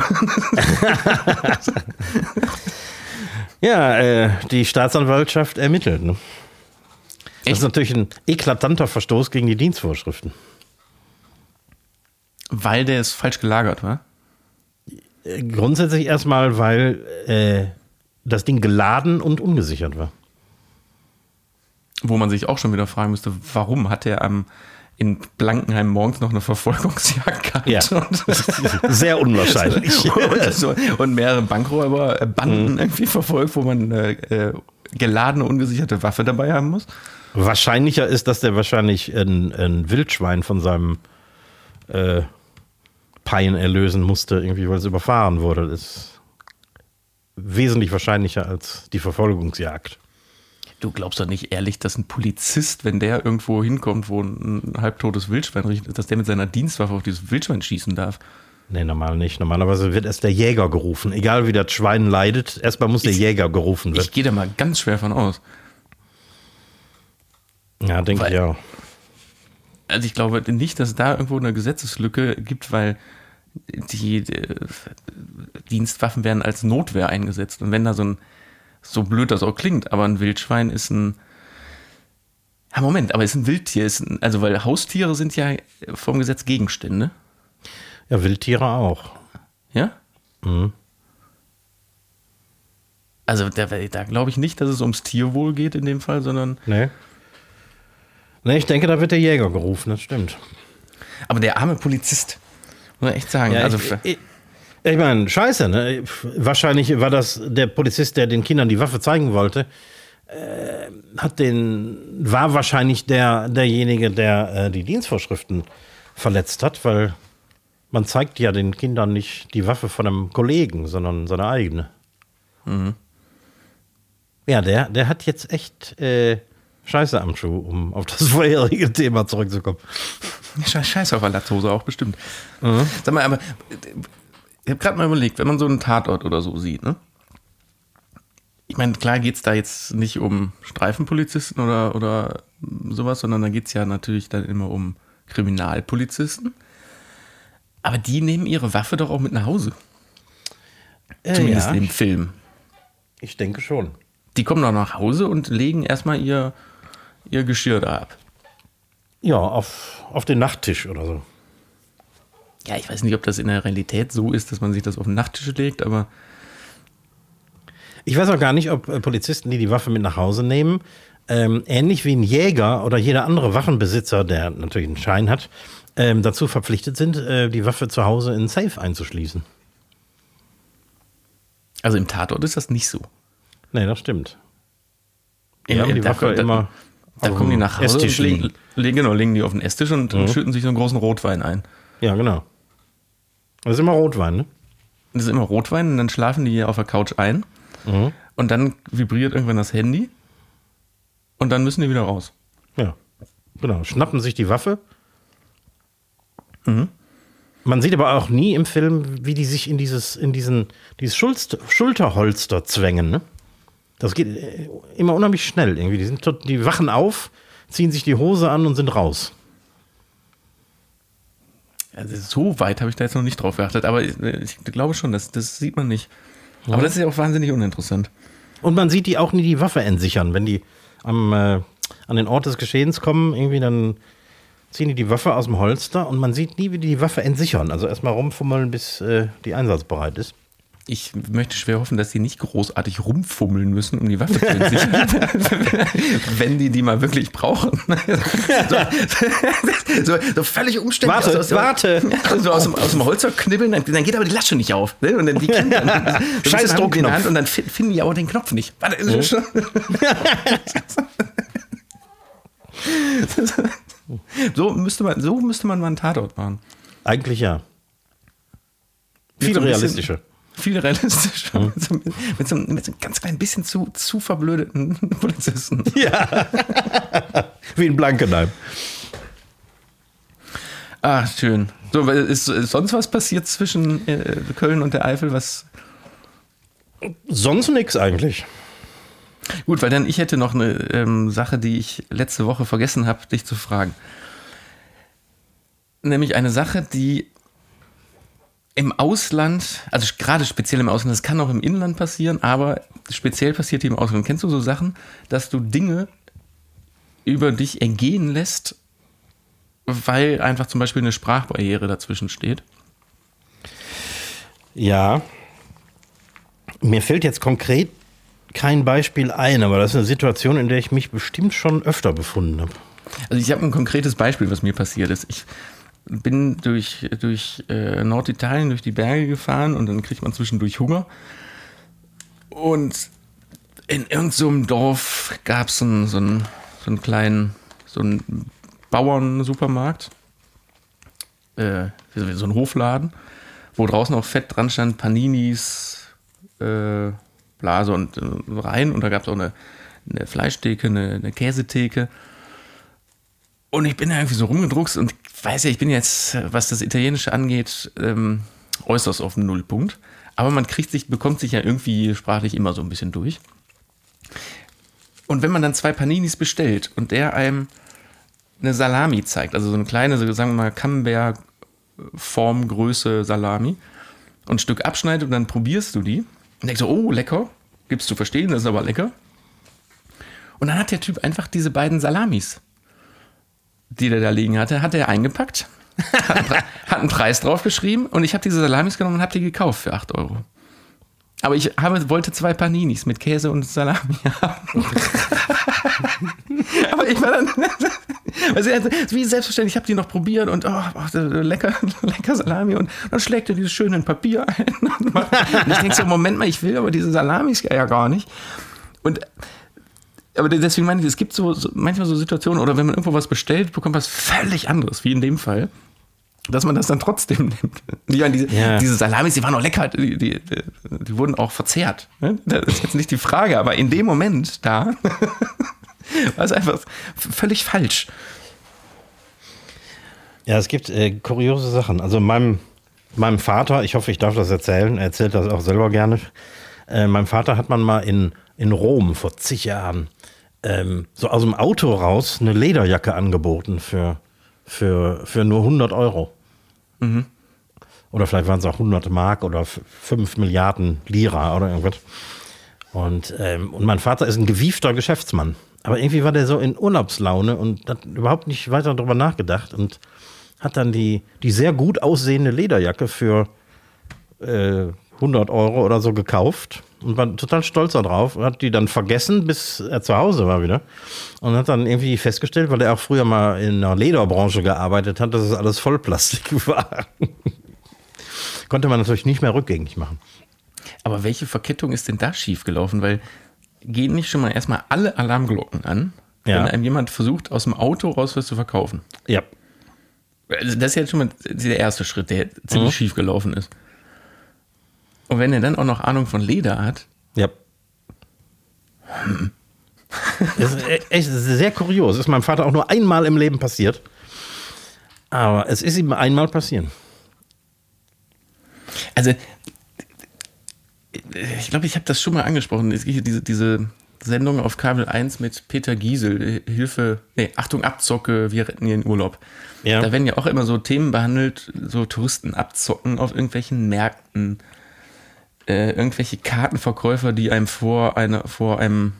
ja äh, die Staatsanwaltschaft ermittelt. Ne? Das ist natürlich ein eklatanter Verstoß gegen die Dienstvorschriften. Weil der ist falsch gelagert, war? Grundsätzlich erstmal, weil äh, das Ding geladen und ungesichert war. Wo man sich auch schon wieder fragen müsste, warum hat er am in Blankenheim morgens noch eine Verfolgungsjagd gehabt? Ja. Und, Sehr unwahrscheinlich. und, so, und mehrere Bankräuber, äh, Banden Mhm. irgendwie verfolgt, wo man äh, äh, geladene, ungesicherte Waffe dabei haben muss. Wahrscheinlicher ist, dass der wahrscheinlich ein, ein Wildschwein von seinem äh, Pein erlösen musste, irgendwie, weil es überfahren wurde. Das ist wesentlich wahrscheinlicher als die Verfolgungsjagd. Du glaubst doch nicht ehrlich, dass ein Polizist, wenn der irgendwo hinkommt, wo ein halbtotes Wildschwein riecht, dass der mit seiner Dienstwaffe auf dieses Wildschwein schießen darf? Nee, normal nicht. Normalerweise wird erst der Jäger gerufen. Egal wie das Schwein leidet, erstmal muss der Ich- Jäger gerufen Ich werden. gehe da mal ganz schwer von aus. Ja, denke Weil- ich auch. Also ich glaube nicht, dass es da irgendwo eine Gesetzeslücke gibt, weil die äh, Dienstwaffen werden als Notwehr eingesetzt. Und wenn da so ein, so blöd das auch klingt, aber ein Wildschwein ist ein, ja Moment, aber ist ein Wildtier, ist ein, also weil Haustiere sind ja vom Gesetz Gegenstände, Ja, Wildtiere auch. ja? Mhm. Also da, da glaube ich nicht, dass es ums Tierwohl geht in dem Fall, sondern Nee. Ne, ich denke, da wird der Jäger gerufen, das stimmt. Aber der arme Polizist, muss man echt sagen. Ja, also ich, ich, ich meine, scheiße, ne? Wahrscheinlich war das der Polizist, der den Kindern die Waffe zeigen wollte. Äh, hat den, war wahrscheinlich der, derjenige, der äh, die Dienstvorschriften verletzt hat, weil man zeigt ja den Kindern nicht die Waffe von einem Kollegen, sondern seine eigene. Ja, der, der hat jetzt echt äh, Scheiße am Schuh, um auf das vorherige Thema zurückzukommen. Scheiß, Scheiß auf der Latzhose auch bestimmt. Sag mal, aber ich habe gerade mal überlegt, wenn man so einen Tatort oder so sieht, ne? Ich meine, klar geht es da jetzt nicht um Streifenpolizisten oder, oder sowas, sondern da geht es ja natürlich dann immer um Kriminalpolizisten. Aber die nehmen ihre Waffe doch auch mit nach Hause. Zumindest Äh, ja, im Film. ich denke schon. Die kommen doch nach Hause und legen erstmal ihr, ihr Geschirr da ab. Ja, auf, auf den Nachttisch oder so. Ja, ich weiß nicht, ob das in der Realität so ist, dass man sich das auf den Nachttisch legt, aber Ich weiß auch gar nicht, ob äh, Polizisten, die die Waffe mit nach Hause nehmen, ähm, ähnlich wie ein Jäger oder jeder andere Waffenbesitzer, der natürlich einen Schein hat, ähm, dazu verpflichtet sind, äh, die Waffe zu Hause in Safe einzuschließen. also im Tatort ist das nicht so. Nee, das stimmt. Die Ja, haben die da Waffe da- immer Da auf kommen die nach Hause legen, legen, genau, legen die auf den Esstisch und schütten sich so einen großen Rotwein ein. Ja, genau. Das ist immer Rotwein, ne? Das ist immer Rotwein und dann schlafen die hier auf der Couch ein Mhm. und dann vibriert irgendwann das Handy und dann müssen die wieder raus. Ja. Genau. Schnappen sich die Waffe. Mhm. Man sieht aber auch nie im Film, wie die sich in dieses, in diesen, dieses Schulst Schulterholster zwängen, ne? Das geht äh, immer unheimlich schnell irgendwie. Die, sind tot, die wachen auf, ziehen sich die Hose an und sind raus. Also so weit habe ich da jetzt noch nicht drauf geachtet, aber ich, ich glaube schon, das, das sieht man nicht. Aber das ist ja auch wahnsinnig uninteressant. Und man sieht die auch nie die Waffe entsichern. Wenn die am, äh, an den Ort des Geschehens kommen, irgendwie dann ziehen die die Waffe aus dem Holster und man sieht nie, wie die die Waffe entsichern. Also erstmal rumfummeln, bis äh, die einsatzbereit ist. Ich möchte schwer hoffen, dass sie nicht großartig rumfummeln müssen, um die Waffe zu entsichern. Wenn die die mal wirklich brauchen. so, so, so völlig umständlich. Warte, aus, aus, warte. So aus dem, aus dem Holzer knibbeln, dann, dann geht aber die Lasche nicht auf. Ne? Und dann die Kinder, dann, dann Scheiß die in der Druckknopf. Hand Und dann fi- finden die aber den Knopf nicht. Warte, ist es schon. so, müsste man, so müsste man mal einen Tatort machen. Eigentlich ja. Viel so ein bisschen- realistischer. Viel realistischer. Mit, so, mit, so, mit so einem ganz klein bisschen zu, zu verblödeten Polizisten. Wie in Blankenheim. Ah, schön. So, ist, ist sonst was passiert zwischen äh, Köln und der Eifel? Was? Sonst nix eigentlich. Gut, weil dann ich hätte noch eine ähm, Sache, die ich letzte Woche vergessen habe, dich zu fragen. Nämlich eine Sache, die im Ausland, also gerade speziell im Ausland, das kann auch im Inland passieren, aber speziell passiert die im Ausland. Kennst du so Sachen, dass du Dinge über dich ergehen lässt, weil einfach zum Beispiel eine Sprachbarriere dazwischen steht? Ja. Mir fällt jetzt konkret kein Beispiel ein, aber das ist eine Situation, in der ich mich bestimmt schon öfter befunden habe. Also ich habe ein konkretes Beispiel, was mir passiert ist. Ich bin durch, durch äh, Norditalien, durch die Berge gefahren und dann kriegt man zwischendurch Hunger. Und in irgendeinem so Dorf gab es so, einen, so einen kleinen, so einen Bauernsupermarkt, äh, so einen Hofladen, wo draußen auch fett dran stand, Paninis, äh, Blase und äh, rein. Und da gab es auch eine, eine Fleischtheke, eine, eine Käsetheke. Und ich bin da irgendwie so rumgedruckst und weiß ja, ich bin jetzt, was das Italienische angeht, ähm, äußerst auf dem Nullpunkt. Aber man kriegt sich, bekommt sich ja irgendwie sprachlich immer so ein bisschen durch. Und wenn man dann zwei Paninis bestellt und der einem eine Salami zeigt, also so eine kleine, so sagen wir mal, Camembert-Formgröße Salami und ein Stück abschneidet und dann probierst du die und denkst so, oh, lecker, gibt's zu verstehen, das ist aber lecker. Und dann hat der Typ einfach diese beiden Salamis die der da liegen hatte, hat er eingepackt, hat einen, Preis draufgeschrieben und ich habe diese Salamis genommen und habe die gekauft für 8 Euro. Aber ich habe, wollte zwei Paninis mit Käse und Salami haben. Aber ich war dann, Also, wie selbstverständlich, ich habe die noch probiert und oh, lecker, lecker Salami und dann schlägt er dieses schöne Papier ein. Und ich denke so, Moment mal, ich will aber diese Salamis ja gar nicht. Und aber deswegen meine ich, es gibt so, so manchmal so Situationen, oder wenn man irgendwo was bestellt, bekommt man was völlig anderes, wie in dem Fall dass man das dann trotzdem nimmt. Die, diese, ja. diese Salamis, die waren auch lecker, die, die, die, wurden auch verzehrt. Ne? Das ist jetzt nicht die Frage, aber in dem Moment da war es einfach völlig falsch. Ja, es gibt äh, kuriose Sachen. Also meinem, meinem Vater, ich hoffe, ich darf das erzählen, er erzählt das auch selber gerne. Äh, meinem Vater hat man mal in, in Rom vor zig Jahren ähm, so aus dem Auto raus eine Lederjacke angeboten für, für, für nur 100 Euro. Mhm. Oder vielleicht waren es auch 100 Mark oder 5 Milliarden Lira oder irgendwas. Und, ähm, und mein Vater ist ein gewiefter Geschäftsmann. Aber irgendwie war der so in Urlaubslaune und hat überhaupt nicht weiter darüber nachgedacht und hat dann die, die sehr gut aussehende Lederjacke für äh, 100 Euro oder so gekauft und war total stolz darauf. Hat die dann vergessen, bis er zu Hause war wieder. Und hat dann irgendwie festgestellt, weil er auch früher mal in der Lederbranche gearbeitet hat, dass es alles Vollplastik war. Konnte man natürlich nicht mehr rückgängig machen. Aber welche Verkettung ist denn da schiefgelaufen? Weil gehen nicht schon mal erstmal alle Alarmglocken an, ja. wenn einem jemand versucht, aus dem Auto raus was zu verkaufen? Ja. Also das ist jetzt schon mal der erste Schritt, der ziemlich mhm. schief gelaufen ist. Und wenn er dann auch noch Ahnung von Leder hat. Ja. Hm. Das ist echt sehr kurios. Das ist meinem Vater auch nur einmal im Leben passiert. Aber es ist ihm einmal passieren. Also, ich glaube, ich habe das schon mal angesprochen. Es gibt diese, diese Sendung auf Kabel 1 mit Peter Giesel, Hilfe, nee, Achtung, Abzocke, wir retten ihren Urlaub. Ja. Da werden ja auch immer so Themen behandelt, so Touristen abzocken auf irgendwelchen Märkten äh, irgendwelche Kartenverkäufer, die einem vor, eine, vor einem,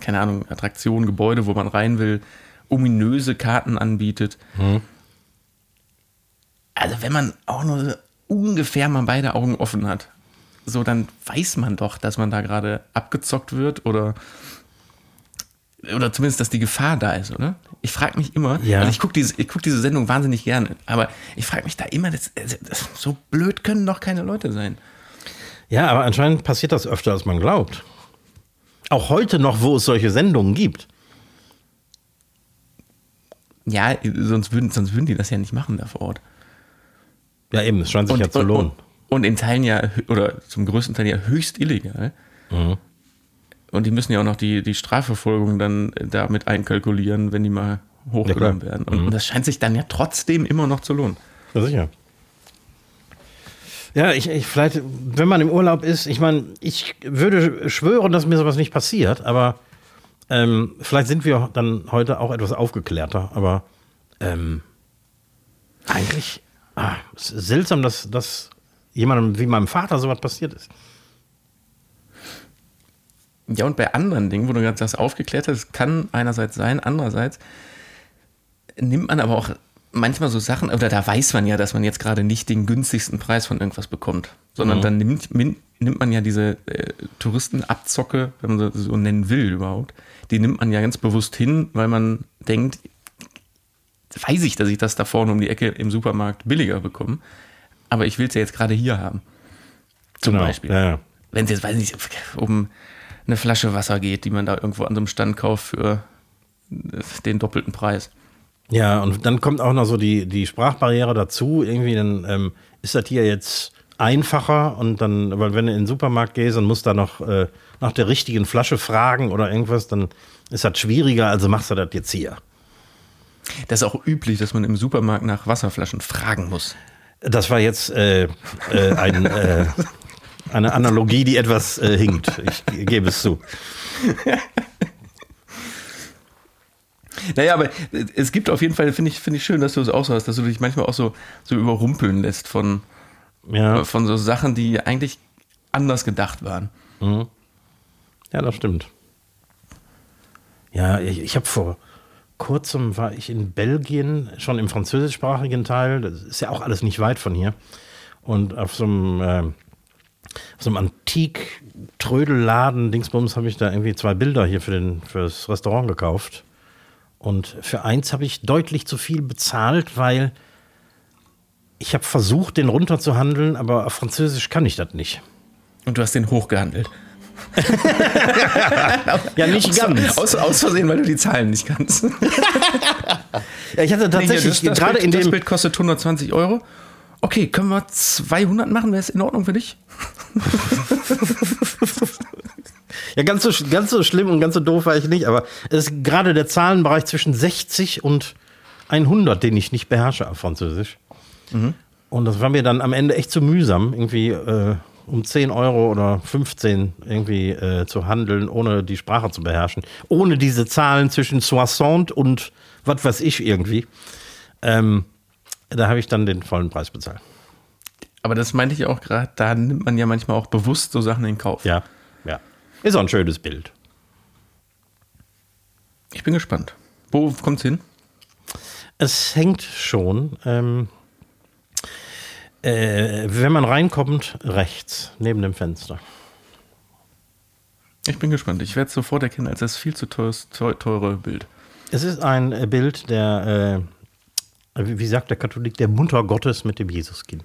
keine Ahnung, Attraktion, Gebäude, wo man rein will, ominöse Karten anbietet. Mhm. Also wenn man auch nur ungefähr mal beide Augen offen hat, so dann weiß man doch, dass man da gerade abgezockt wird oder oder zumindest, dass die Gefahr da ist, oder? Ich frage mich immer, ja. also ich gucke diese, guck diese Sendung wahnsinnig gerne, aber ich frage mich da immer, das, das, so blöd können doch keine Leute sein. Ja, aber anscheinend passiert das öfter, als man glaubt. Auch heute noch, wo es solche Sendungen gibt. Ja, sonst würden, sonst würden die das ja nicht machen da vor Ort. Ja, eben, es scheint sich und, ja zu lohnen. Und, und, in Teilen ja, oder zum größten Teil ja höchst illegal. Mhm. Und die müssen ja auch noch die, die Strafverfolgung dann damit einkalkulieren, wenn die mal hochgenommen ja, werden. Und, mhm. und das scheint sich dann ja trotzdem immer noch zu lohnen. Ja, sicher. Ja, ich, ich vielleicht, wenn man im Urlaub ist, ich meine, ich würde schwören, dass mir sowas nicht passiert, aber ähm, vielleicht sind wir dann heute auch etwas aufgeklärter, aber ähm, eigentlich ah, ist seltsam, dass, dass jemandem wie meinem Vater sowas passiert ist. Ja, und bei anderen Dingen, wo du gerade das aufgeklärt hast, kann einerseits sein, andererseits nimmt man aber auch manchmal so Sachen, oder da weiß man ja, dass man jetzt gerade nicht den günstigsten Preis von irgendwas bekommt, sondern mhm. dann nimmt, nimmt man ja diese äh, Touristenabzocke, wenn man so nennen will überhaupt, die nimmt man ja ganz bewusst hin, weil man denkt, weiß ich, dass ich das da vorne um die Ecke im Supermarkt billiger bekomme, aber ich will es ja jetzt gerade hier haben. Zum genau. Beispiel. Ja, ja. Wenn es jetzt, weiß ich nicht, um eine Flasche Wasser geht, die man da irgendwo an so einem Stand kauft für den doppelten Preis. Ja, und dann kommt auch noch so die, die Sprachbarriere dazu. Irgendwie dann ähm, ist das hier jetzt einfacher und dann, weil wenn du in den Supermarkt gehst und musst da noch äh, nach der richtigen Flasche fragen oder irgendwas, dann ist das schwieriger, also machst du das jetzt hier. Das ist auch üblich, dass man im Supermarkt nach Wasserflaschen fragen muss. Das war jetzt äh, äh, ein, äh, eine Analogie, die etwas äh, hinkt. Ich gebe es zu. Naja, aber es gibt auf jeden Fall, finde ich, finde ich schön, dass du es auch so hast, dass du dich manchmal auch so, so überrumpeln lässt von, ja. von so Sachen, die eigentlich anders gedacht waren. Mhm. Ja, das stimmt. Ja, ich, ich habe vor kurzem war ich in Belgien, schon im französischsprachigen Teil. Das ist ja auch alles nicht weit von hier. Und auf so einem, äh, auf so einem Antik-Trödelladen, Dingsbums, habe ich da irgendwie zwei Bilder hier für, den, für das Restaurant gekauft. Und für eins habe ich deutlich zu viel bezahlt, weil ich habe versucht, den runterzuhandeln, aber auf Französisch kann ich das nicht. Und du hast den hochgehandelt. Ja, nicht Aus, ganz. aus, aus Versehen, weil du die Zahlen nicht kannst. Ja, ich hatte tatsächlich das, das gerade Bild, in das dem Bild kostet 120 Euro. Okay, können wir 200 machen? Wäre es in Ordnung für dich? Ja, ganz so, ganz so schlimm und ganz so doof war ich nicht, aber es ist gerade der Zahlenbereich zwischen 60 und 100, den ich nicht beherrsche auf Französisch. Und das war mir dann am Ende echt zu mühsam, irgendwie äh, um 10 Euro oder 15 irgendwie äh, zu handeln, ohne die Sprache zu beherrschen. Ohne diese Zahlen zwischen 60 und was weiß ich irgendwie. Ähm, da habe ich dann den vollen Preis bezahlt. Aber das meinte ich auch gerade, da nimmt man ja manchmal auch bewusst so Sachen in Kauf. Ja, ja. Ist auch ein schönes Bild. Ich bin gespannt. Wo kommt's hin? Es hängt schon. Ähm, äh, wenn man reinkommt, rechts, neben dem Fenster. Ich bin gespannt. Ich werde es sofort erkennen als das viel zu teures, teu- teure Bild. Es ist ein äh, Bild der, äh, wie wie sagt der Katholik, der Mutter Gottes mit dem Jesuskind.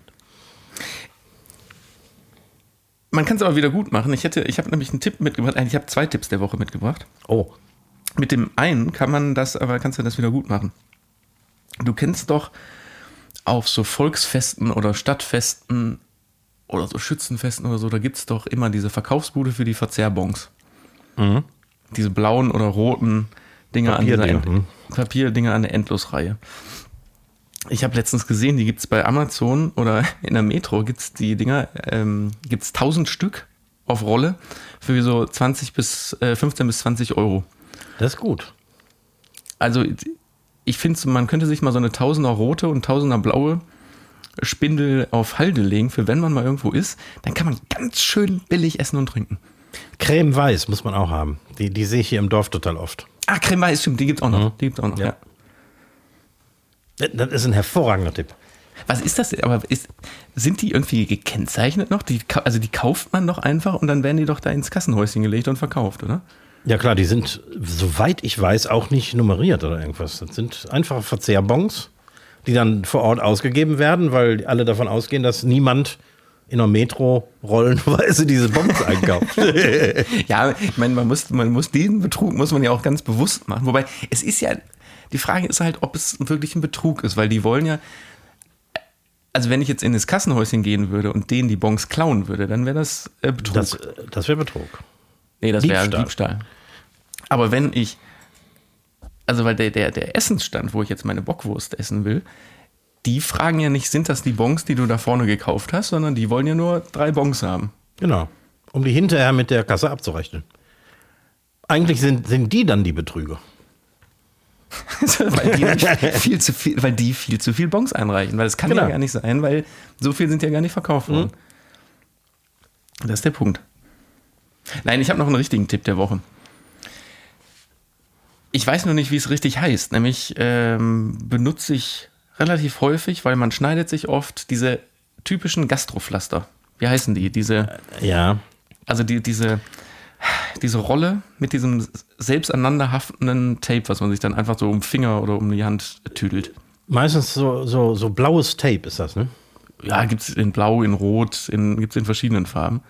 Man kann es aber wieder gut machen. Ich hätte, ich habe nämlich einen Tipp mitgebracht. Eigentlich, Ich habe zwei Tipps der Woche mitgebracht. Oh, Mit dem einen kann man das, aber kannst du das wieder gut machen. Du kennst doch auf so Volksfesten oder Stadtfesten oder so Schützenfesten oder so, da gibt es doch immer diese Verkaufsbude für die Verzehrbons. Diese blauen oder roten Dinger an Papierdinger, End Papierdinger an der Endlosreihe. Ich habe letztens gesehen, die gibt es bei Amazon oder in der Metro gibt es die Dinger, ähm, gibt es 1000 Stück auf Rolle für so 20 bis äh, 15 bis 20 Euro. das ist gut. Also ich finde, man könnte sich mal so eine Tausender rote und Tausender blaue Spindel auf Halde legen, für wenn man mal irgendwo ist, dann kann man ganz schön billig essen und trinken. Creme Weiß muss man auch haben. Die, die sehe ich hier im Dorf total oft. Ah, Creme Weiß, stimmt, die gibt's auch noch. Die gibt's auch noch, ja. Ja. Das ist ein hervorragender Tipp. Was ist das? Aber ist, sind die irgendwie gekennzeichnet noch? Die, also die kauft man doch einfach und dann werden die doch da ins Kassenhäuschen gelegt und verkauft, oder? Ja klar, die sind, soweit ich weiß, auch nicht nummeriert oder irgendwas. Das sind einfache Verzehrbons, die dann vor Ort ausgegeben werden, weil alle davon ausgehen, dass niemand in der Metro rollenweise diese Bons einkauft. Ja, ich meine, man muss, man muss diesen Betrug muss man ja auch ganz bewusst machen. Wobei, es ist ja, die Frage ist halt, ob es wirklich ein Betrug ist, weil die wollen ja, also wenn ich jetzt in das Kassenhäuschen gehen würde und denen die Bons klauen würde, dann wäre das äh, Betrug. Das, das wäre Betrug. nee, das wäre Diebstahl. Diebstahl. Aber wenn ich, also weil der, der, der Essensstand, wo ich jetzt meine Bockwurst essen will, die fragen ja nicht, sind das die Bons, die du da vorne gekauft hast, sondern die wollen ja nur drei Bons haben. Genau. Um die hinterher mit der Kasse abzurechnen. Eigentlich sind, sind die dann die Betrüger. Weil, die viel zu viel, weil die viel zu viel Bons einreichen. Weil es kann Genau. ja gar nicht sein, weil so viel sind ja gar nicht verkauft worden. Das ist der Punkt. Nein, ich habe noch einen richtigen Tipp der Woche. Ich weiß nur nicht, wie es richtig heißt. Nämlich ähm, benutze ich relativ häufig, weil man schneidet sich oft diese typischen Gastropflaster. Wie heißen die? Diese, Ja. also die, diese, diese Rolle mit diesem selbst aneinanderhaftenden Tape, was man sich dann einfach so um den Finger oder um die Hand tüdelt. Meistens so, so, so blaues Tape ist das, ne? Ja, gibt es in Blau, in Rot, in, gibt es in verschiedenen Farben.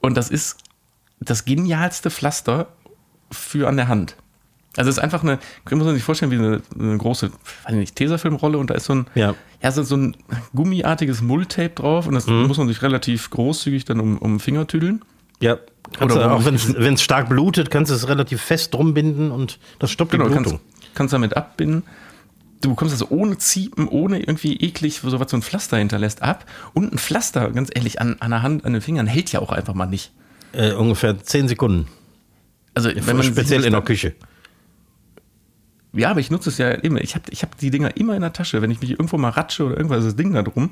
Und das ist das genialste Pflaster für an der Hand. Also es ist einfach eine, muss man sich vorstellen, wie eine, eine große, weiß ich nicht, Tesafilmrolle und da ist so ein, Ja. ja, so, so ein gummiartiges Mulltape drauf und das muss man sich relativ großzügig dann um, um den Finger tüdeln. Ja. Kannst Oder auch wenn es stark blutet, kannst du es relativ fest drum binden und das stoppt Genau, die kannst, Blutung. kannst damit abbinden. Du bekommst also ohne Ziepen, ohne irgendwie eklig, so was so ein Pflaster hinterlässt, ab. Und ein Pflaster, ganz ehrlich, an, an der Hand, an den Fingern hält ja auch einfach mal nicht. Äh, ungefähr 10 Sekunden. Also, wenn man Speziell in der Küche. Ja, aber ich nutze es ja immer. Ich habe ich hab die Dinger immer in der Tasche. Wenn ich mich irgendwo mal ratsche oder irgendwas, das Ding da drum.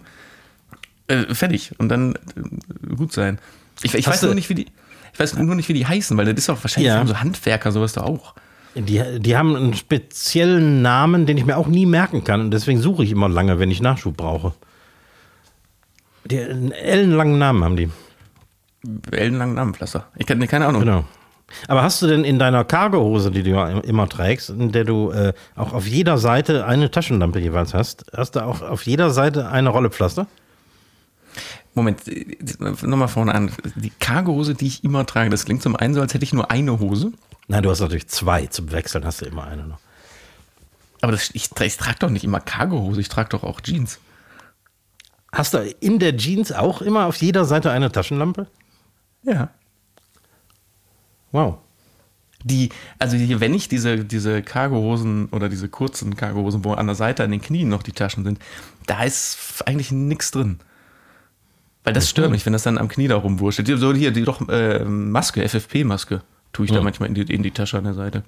Äh, fertig. Und dann äh, gut sein. Ich, ich weiß nur nicht, wie die. Ich weiß nur nicht, wie die heißen, weil das ist auch wahrscheinlich Ja. so Handwerker, sowas da auch. Die, die haben einen speziellen Namen, den ich mir auch nie merken kann. Und deswegen suche ich immer lange, wenn ich Nachschub brauche. Die, einen ellenlangen Namen haben die. Ellenlangen Namenpflaster. Ich kann keine Ahnung. Genau. Aber hast du denn in deiner Cargohose, die du immer trägst, in der du äh, auch auf jeder Seite eine Taschenlampe jeweils hast, hast du auch auf jeder Seite eine Rolle Pflaster? Moment, nochmal vorne an. Die Cargohose, die ich immer trage, das klingt zum einen so, als hätte ich nur eine Hose. Nein, du hast natürlich zwei. Zum Wechseln hast du immer eine noch. Aber das, ich, ich trage doch nicht immer Cargohose, ich trage doch auch Jeans. Hast du in der Jeans auch immer auf jeder Seite eine Taschenlampe? Ja. Wow. Die, also hier, wenn ich diese, diese Cargohosen oder diese kurzen Cargohosen, wo an der Seite an den Knien noch die Taschen sind, da ist eigentlich nichts drin. Weil das stört mich, wenn das dann am Knie da rumwurschtelt. So hier, die doch äh, Maske, FFP-Maske, tue ich da Ja. manchmal in die, in die Tasche an der Seite.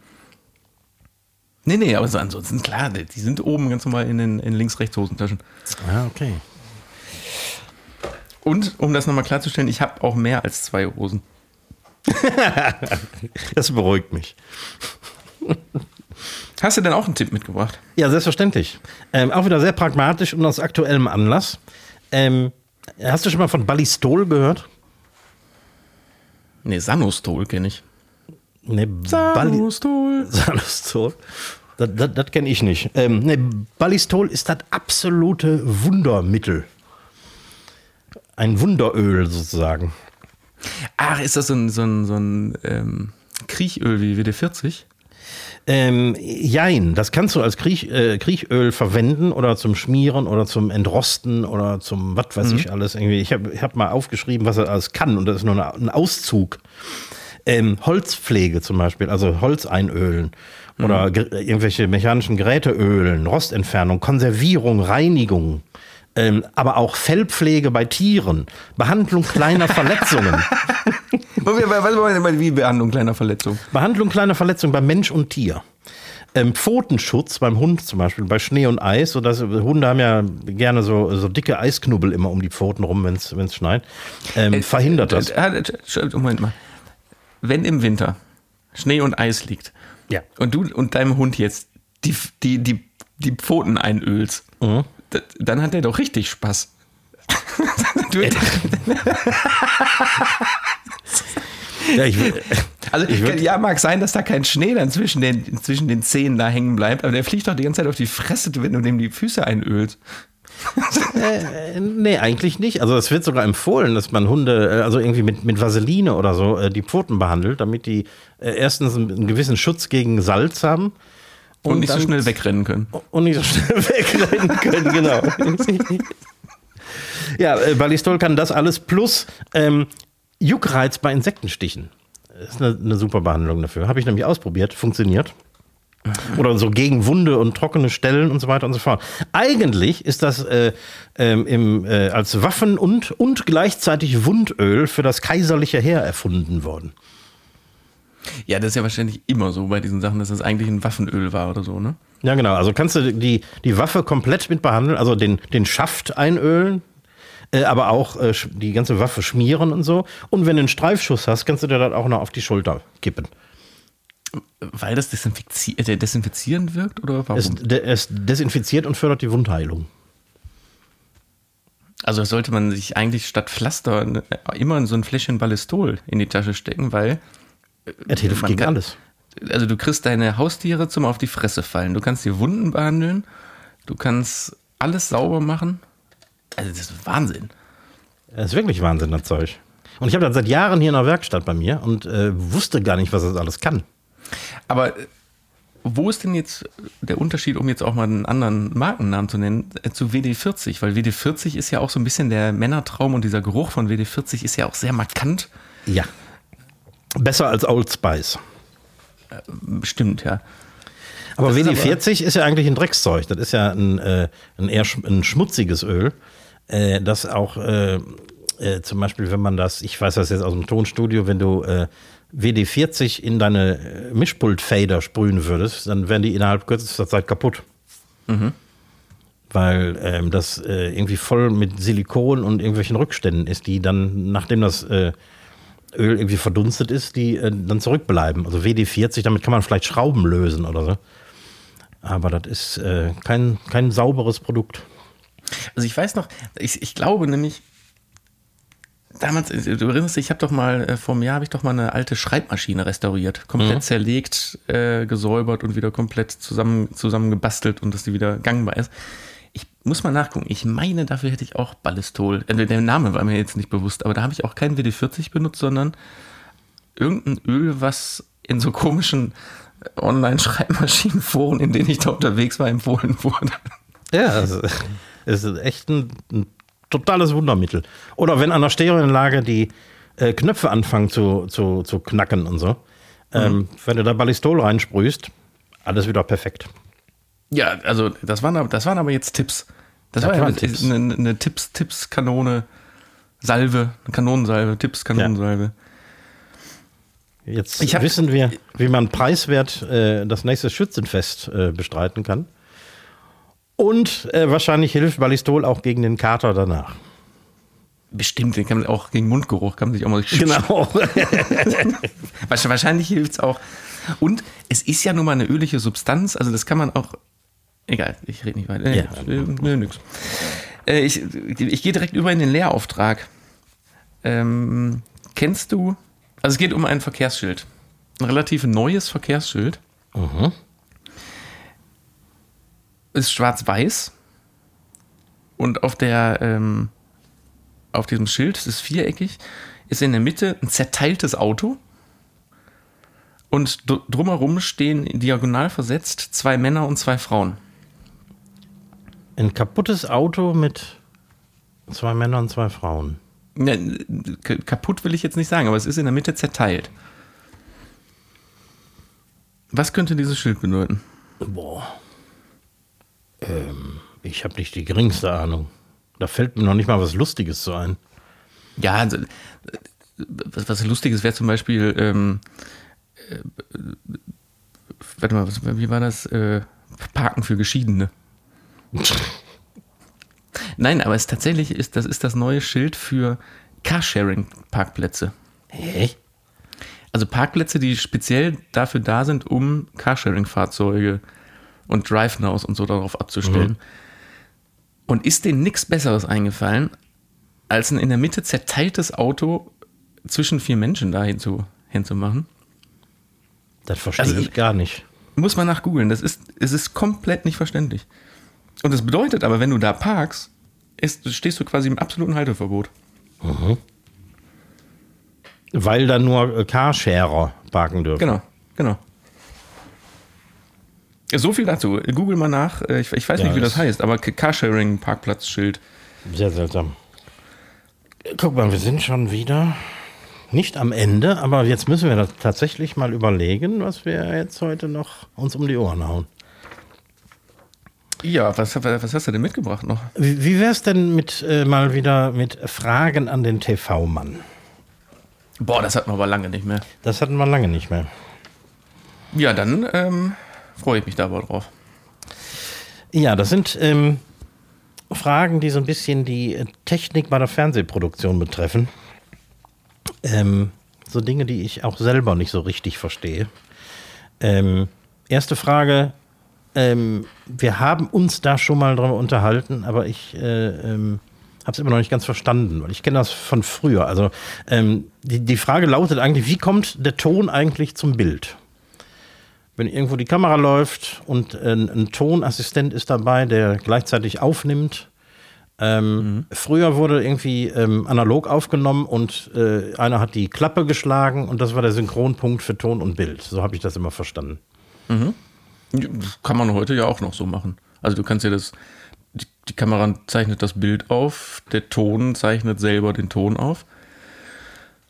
Nee, nee, aber so ansonsten klar, die die sind oben ganz normal in den in links-rechts-Hosentaschen. Ja, okay. Und um das nochmal klarzustellen, ich habe auch mehr als zwei Hosen. Das beruhigt mich. Hast du denn auch einen Tipp mitgebracht? Ja, selbstverständlich. Ähm, auch wieder sehr pragmatisch und aus aktuellem Anlass. Ähm, hast du schon mal von Ballistol gehört? Nee, Sanostol kenne ich. Nee, Sanostol. Sanostol. Das, das, das kenne ich nicht. Ähm, nee, Ballistol ist das absolute Wundermittel. Ein Wunderöl sozusagen. Ach, ist das so ein, so ein, so ein ähm, Kriechöl wie WD-40? Ähm, jein, das kannst du als Kriech, äh, Kriechöl verwenden oder zum Schmieren oder zum Entrosten oder zum was weiß ich alles. Irgendwie. Ich habe hab mal aufgeschrieben, was er alles kann und das ist nur eine, ein Auszug. Ähm, Holzpflege zum Beispiel, also Holz einölen oder ge- irgendwelche mechanischen Geräte ölen, Rostentfernung, Konservierung, Reinigung. Ähm, aber auch Fellpflege bei Tieren, Behandlung kleiner Verletzungen. Was wollen wir wie Behandlung kleiner Verletzung? Behandlung kleiner Verletzungen bei Mensch und Tier. Ähm, Pfotenschutz beim Hund zum Beispiel, bei Schnee und Eis. So dass, Hunde haben ja gerne so, so dicke Eisknubbel immer um die Pfoten rum, wenn es schneit. Ähm, verhindert das. Äh, äh, äh, Moment mal. Wenn im Winter Schnee und Eis liegt Ja. und du und deinem Hund jetzt die, die, die, die Pfoten einölst, Mhm. Dann hat er doch richtig Spaß. Ja, ich, will- also Ich ja, mag sein, dass da kein Schnee dann zwischen den, zwischen den Zehen da hängen bleibt, aber der fliegt doch die ganze Zeit auf die Fresse, wenn du dem die Füße einölst. äh, nee, eigentlich nicht. Also es wird sogar empfohlen, dass man Hunde, äh, also irgendwie mit, mit Vaseline oder so, äh, die Pfoten behandelt, damit die äh, erstens einen, einen gewissen Schutz gegen Salz haben. Und, nicht so dann- schnell wegrennen können. und nicht so schnell wegrennen können, genau. ja, äh, Ballistol kann das alles plus ähm, Juckreiz bei Insektenstichen. Ist eine, eine super Behandlung dafür. Habe ich nämlich ausprobiert, funktioniert. Oder so gegen Wunde und trockene Stellen und so weiter und so fort. Eigentlich ist das äh, ähm, im, äh, als Waffen- und, und gleichzeitig Wundöl für das kaiserliche Heer erfunden worden. Ja, das ist ja wahrscheinlich immer so bei diesen Sachen, dass das eigentlich ein Waffenöl war oder so, ne? Ja, genau. Also kannst du die, die Waffe komplett mit behandeln, also den, den Schaft einölen, äh, aber auch äh, die ganze Waffe schmieren und so. Und wenn du einen Streifschuss hast, kannst du dir das auch noch auf die Schulter kippen. Weil das desinfizi äh, desinfizierend wirkt oder warum? Es, de, es desinfiziert und fördert die Wundheilung. also sollte man sich eigentlich statt Pflaster ne, immer so ein Fläschchen Ballistol in die Tasche stecken, weil Es hilft gegen kann- alles. also du kriegst deine Haustiere zum auf die Fresse fallen. Du kannst die Wunden behandeln, du kannst alles sauber machen. Also das ist Wahnsinn. Das ist wirklich Wahnsinn, das Zeug. Und ich habe das seit Jahren hier in der Werkstatt bei mir und äh, wusste gar nicht, was das alles kann. Aber äh, wo ist denn jetzt der Unterschied, um jetzt auch mal einen anderen Markennamen zu nennen, äh, zu WD40? Weil WD40 ist ja auch so ein bisschen der Männertraum und dieser Geruch von WD40 ist ja auch sehr markant. Ja. Besser als Old Spice. Stimmt, ja. Aber Das ist WD-40 ist ja eigentlich ein Dreckszeug. Das ist ja ein, äh, ein eher sch ein schmutziges Öl, äh, das auch äh, äh, zum Beispiel, wenn man das, ich weiß das jetzt aus dem Tonstudio, wenn du äh, WD-40 in deine äh, Mischpultfader sprühen würdest, dann wären die innerhalb kürzester Zeit kaputt. Weil ähm, das äh, irgendwie voll mit Silikon und irgendwelchen Rückständen ist, die dann, nachdem das äh, Öl irgendwie verdunstet ist, die äh, dann zurückbleiben. Also WD-40, damit kann man vielleicht Schrauben lösen oder so. Aber das ist äh, kein, kein sauberes Produkt. Also ich weiß noch, ich, ich glaube nämlich, damals, äh, du erinnerst dich, ich habe doch mal, äh, vor einem Jahr habe ich doch mal eine alte Schreibmaschine restauriert. Komplett Mhm. zerlegt, äh, gesäubert und wieder komplett zusammen, zusammengebastelt und dass die wieder gangbar ist. Ich muss mal nachgucken. Ich meine, dafür hätte ich auch Ballistol. Äh, der Name war mir jetzt nicht bewusst, aber da habe ich auch kein WD-40 benutzt, sondern irgendein Öl, was in so komischen äh, Online-Schreibmaschinenforen, in denen ich da unterwegs war, empfohlen wurde. Ja, es ist echt ein, ein totales Wundermittel. Oder wenn an der Stereoanlage die äh, Knöpfe anfangen zu, zu, zu knacken und so. Ähm, wenn du da Ballistol reinsprühst, alles wieder perfekt. Ja, also das waren, aber- das waren aber jetzt Tipps. Das, Das war ja eine, Tipps. eine, eine Tipps, Tipps, Kanone, Salve, Kanonensalve, Tipps, Kanonensalve. Jetzt Ich hab- wissen wir, wie man preiswert äh, das nächste Schützenfest äh, bestreiten kann. Und äh, wahrscheinlich hilft Ballistol auch gegen den Kater danach. Bestimmt, den kann man auch gegen Mundgeruch, kann man sich auch mal Genau. Wahrsch- Wahrscheinlich hilft es auch. Und es ist ja nun mal eine ölige Substanz, also das kann man auch. Egal, ich rede nicht weiter. Ja. äh, nö, nix. Äh, ich ich gehe direkt über in den Lehrauftrag. Ähm, kennst du. Also es geht um ein Verkehrsschild. Ein relativ neues Verkehrsschild. Mhm. Ist schwarz-weiß. Und auf der, ähm, auf diesem Schild, es ist viereckig, ist in der Mitte ein zerteiltes Auto. Und dr- drumherum stehen diagonal versetzt zwei Männer und zwei Frauen. Ein kaputtes Auto mit zwei Männern und zwei Frauen. Ja, k- kaputt will ich jetzt nicht sagen, aber es ist in der Mitte zerteilt. Was könnte dieses Schild bedeuten? Boah. Ähm, ich habe nicht die geringste Ahnung. Da fällt mir noch nicht mal was Lustiges zu ein. Ja, also, äh, was, was Lustiges wäre zum Beispiel, ähm, äh, warte mal, was, wie war das? Äh, Parken für Geschiedene. Nein, aber es tatsächlich ist, das ist das neue Schild für Carsharing-Parkplätze. Hä? Also Parkplätze, die speziell dafür da sind, um Carsharing-Fahrzeuge und Drive-Nows und so darauf abzustellen. Und ist denen nichts Besseres eingefallen, als ein in der Mitte zerteiltes Auto zwischen vier Menschen dahin zu, hinzumachen? Das verstehe Also- ich gar nicht. Muss man nach googeln. Das ist, es ist komplett nicht verständlich. Und das bedeutet aber, wenn du da parkst, ist, stehst du quasi im absoluten Halteverbot. Weil da nur äh, Carsharer parken dürfen. Genau, genau. So viel dazu. Google mal nach. Äh, Ich, ich weiß Ja, nicht, wie das heißt, aber Carsharing-Parkplatzschild. Sehr seltsam. Guck mal, wir sind schon wieder nicht am Ende, aber jetzt müssen wir das tatsächlich mal überlegen, was wir jetzt heute noch uns um die Ohren hauen. Ja, was, was hast du denn mitgebracht noch? Wie, wie wäre es denn mit äh, mal wieder mit Fragen an den TV-Mann? Boah, das hatten wir aber lange nicht mehr. Das hatten wir lange nicht mehr. Ja, dann ähm, freue ich mich da aber drauf. Ja, das sind ähm, Fragen, die so ein bisschen die Technik bei der Fernsehproduktion betreffen. Ähm, so Dinge, die ich auch selber nicht so richtig verstehe. Ähm, erste Frage. Ähm, wir haben uns da schon mal drüber unterhalten, aber ich äh, ähm, habe es immer noch nicht ganz verstanden, weil ich kenne das von früher. Also ähm, die, die Frage lautet eigentlich, wie kommt der Ton eigentlich zum Bild? wenn irgendwo die Kamera läuft und ein, ein Tonassistent ist dabei, der gleichzeitig aufnimmt. Ähm, Früher wurde irgendwie ähm, analog aufgenommen und äh, einer hat die Klappe geschlagen und das war der Synchronpunkt für Ton und Bild. So habe ich das immer verstanden. Das kann man heute ja auch noch so machen. Also du kannst ja das, die, die Kamera zeichnet das Bild auf, der Ton zeichnet selber den Ton auf.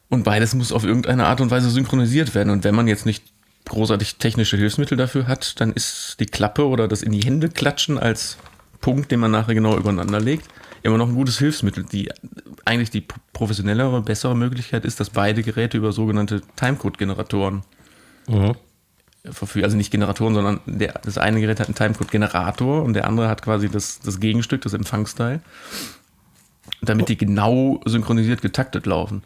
Und beides muss auf irgendeine Art und Weise synchronisiert werden. Und wenn man jetzt nicht großartig technische Hilfsmittel dafür hat, dann ist die Klappe oder das in die Hände klatschen als Punkt, den man nachher genau übereinander legt, immer noch ein gutes Hilfsmittel. Die eigentlich die professionellere, bessere Möglichkeit ist, dass beide Geräte über sogenannte Timecode-Generatoren verfügen. Also nicht Generatoren, sondern der, das eine Gerät hat einen Timecode-Generator und der andere hat quasi das, das Gegenstück, das Empfangsteil, damit die genau synchronisiert getaktet laufen.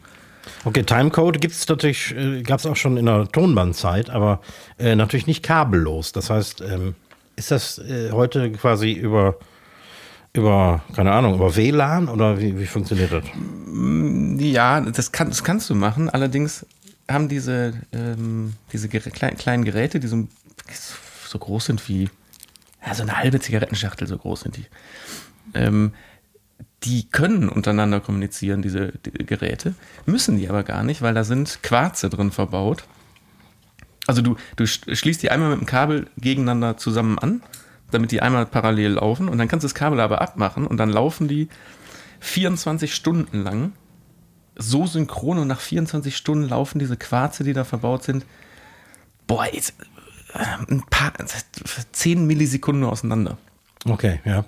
Okay, Timecode gibt es natürlich, äh, gab es auch schon in der Tonbandzeit, aber äh, natürlich nicht kabellos. Das heißt, ähm, ist das äh, heute quasi über Über, keine Ahnung, über WLAN oder wie, wie funktioniert das? Ja, das, kann, das kannst du machen. Allerdings haben diese, ähm, diese ger klein, kleinen Geräte, die so, so groß sind wie ja, so eine halbe Zigarettenschachtel, so groß sind die. Ähm, die können untereinander kommunizieren, diese die Geräte, müssen die aber gar nicht, weil da sind Quarze drin verbaut. Also du, du schließt die einmal mit dem Kabel gegeneinander zusammen an, damit die einmal parallel laufen und dann kannst du das Kabel aber abmachen und dann laufen die 24 Stunden lang so synchron und nach 24 Stunden laufen diese Quarze, die da verbaut sind, boah, jetzt äh, ein paar, 10 Millisekunden auseinander. Okay, ja.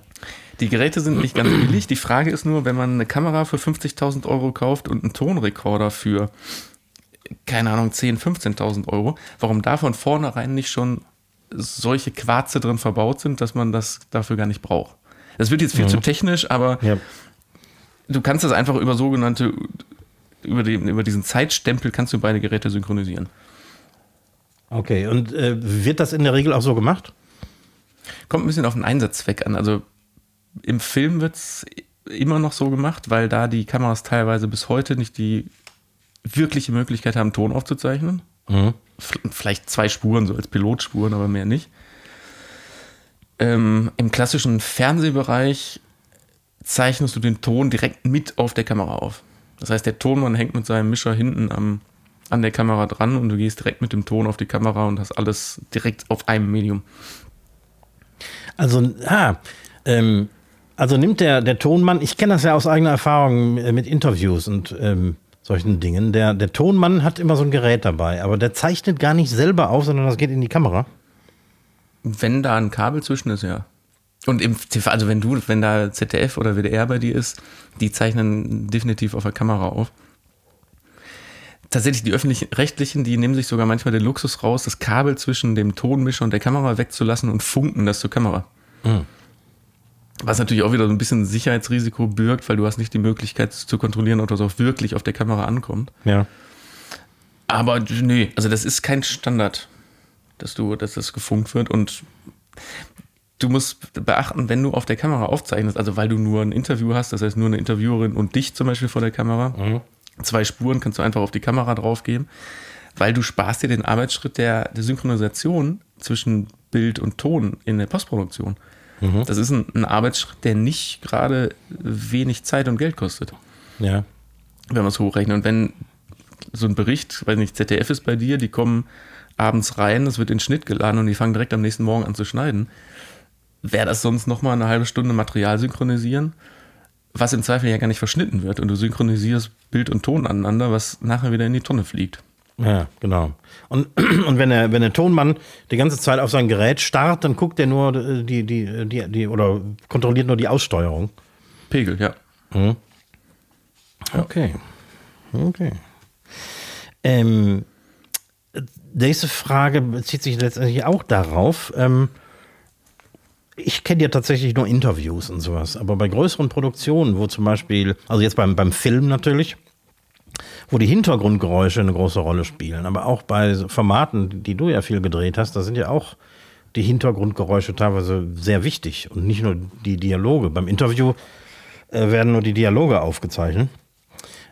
Die Geräte sind nicht ganz billig. Die Frage ist nur, wenn man eine Kamera für 50.000 Euro kauft und einen Tonrekorder für, keine Ahnung, 10.000, 15.000 Euro, warum da von vornherein nicht schon solche Quarze drin verbaut sind, dass man das dafür gar nicht braucht. Das wird jetzt viel mhm. zu technisch, aber ja. du kannst das einfach über sogenannte, über, den, über diesen Zeitstempel kannst du beide Geräte synchronisieren. Okay, und äh, wird das in der Regel auch so gemacht? Kommt ein bisschen auf den Einsatzzweck an. Also im Film wird es immer noch so gemacht, weil da die Kameras teilweise bis heute nicht die wirkliche Möglichkeit haben, Ton aufzuzeichnen. Mhm. Vielleicht zwei Spuren, so als Pilotspuren, aber mehr nicht. Ähm, Im klassischen Fernsehbereich zeichnest du den Ton direkt mit auf der Kamera auf. Das heißt, der Tonmann hängt mit seinem Mischer hinten am, an der Kamera dran und du gehst direkt mit dem Ton auf die Kamera und hast alles direkt auf einem Medium. Also, ah, ähm, also nimmt der, der Tonmann, ich kenne das ja aus eigener Erfahrung äh, mit Interviews und ähm, solchen Dingen, der, der Tonmann hat immer so ein Gerät dabei, aber der zeichnet gar nicht selber auf, sondern das geht in die Kamera. Wenn da ein Kabel zwischen ist, ja. Und im TV, also wenn du, wenn da ZDF oder WDR bei dir ist, die zeichnen definitiv auf der Kamera auf. Tatsächlich die öffentlichen rechtlichen, die nehmen sich sogar manchmal den Luxus raus, das Kabel zwischen dem Tonmischer und der Kamera wegzulassen und funken das zur Kamera. Mhm. Was natürlich auch wieder so ein bisschen Sicherheitsrisiko birgt, weil du hast nicht die Möglichkeit zu kontrollieren, ob das auch wirklich auf der Kamera ankommt. Ja. Aber nee, also das ist kein Standard, dass du, dass das gefunkt wird und du musst beachten, wenn du auf der Kamera aufzeichnest, also weil du nur ein Interview hast, das heißt nur eine Interviewerin und dich zum Beispiel vor der Kamera, mhm. zwei Spuren kannst du einfach auf die Kamera draufgeben, weil du sparst dir den Arbeitsschritt der, der Synchronisation zwischen Bild und Ton in der Postproduktion. Mhm. Das ist ein, ein Arbeitsschritt, der nicht gerade wenig Zeit und Geld kostet. Ja. Wenn man es hochrechnet. Und wenn so ein Bericht, weiß nicht, ZDF ist bei dir, die kommen abends rein, es wird in Schnitt geladen und die fangen direkt am nächsten Morgen an zu schneiden. Wäre das sonst nochmal eine halbe Stunde Material synchronisieren, was im Zweifel ja gar nicht verschnitten wird und du synchronisierst Bild und Ton aneinander, was nachher wieder in die Tonne fliegt. Ja, genau. Und, und wenn, der, wenn der Tonmann die ganze Zeit auf sein Gerät starrt, dann guckt er nur die, die, die, die oder kontrolliert nur die Aussteuerung. Pegel, ja. Mhm. Okay. Okay. Ähm, nächste Frage bezieht sich letztendlich auch darauf. Ähm, ich kenne ja tatsächlich nur Interviews und sowas, aber bei größeren Produktionen, wo zum Beispiel, also jetzt beim, beim Film natürlich, wo die Hintergrundgeräusche eine große Rolle spielen. Aber auch bei Formaten, die du ja viel gedreht hast, da sind ja auch die Hintergrundgeräusche teilweise sehr wichtig und nicht nur die Dialoge. Beim Interview äh, werden nur die Dialoge aufgezeichnet.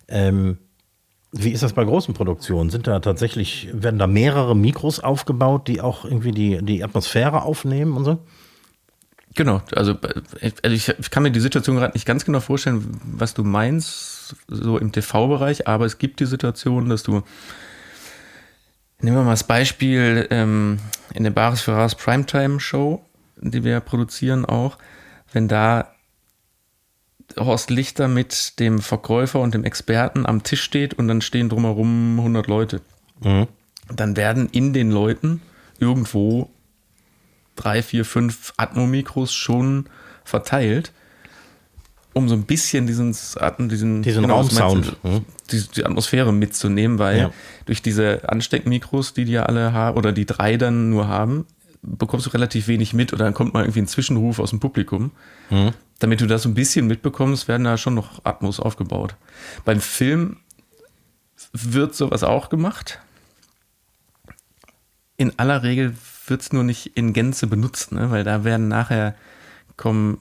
Ähm, wie ist das bei großen Produktionen? Sind da tatsächlich, werden da mehrere Mikros aufgebaut, die auch irgendwie die, die Atmosphäre aufnehmen und so? Genau, also, also ich, ich kann mir die Situation gerade nicht ganz genau vorstellen, was du meinst, so im TV-Bereich, aber es gibt die Situation, dass du, nehmen wir mal das Beispiel ähm, in der Baris Ferraris Primetime Show, die wir produzieren auch, wenn da Horst Lichter mit dem Verkäufer und dem Experten am Tisch steht und dann stehen drumherum 100 Leute. Mhm. Dann werden in den Leuten irgendwo drei, vier, fünf Atmo-Mikros schon verteilt, um so ein bisschen diesen, diesen, diesen genau, Raumsound, hm? die, die, Atmosphäre mitzunehmen, weil ja. durch diese Ansteckmikros, die die ja alle haben, oder die drei dann nur haben, bekommst du relativ wenig mit oder dann kommt mal irgendwie ein Zwischenruf aus dem Publikum. Mhm. Damit du das so ein bisschen mitbekommst, werden da schon noch Atmos aufgebaut. Beim Film wird sowas auch gemacht. In aller Regel wird es nur nicht in Gänze benutzt, ne? weil da werden nachher kommen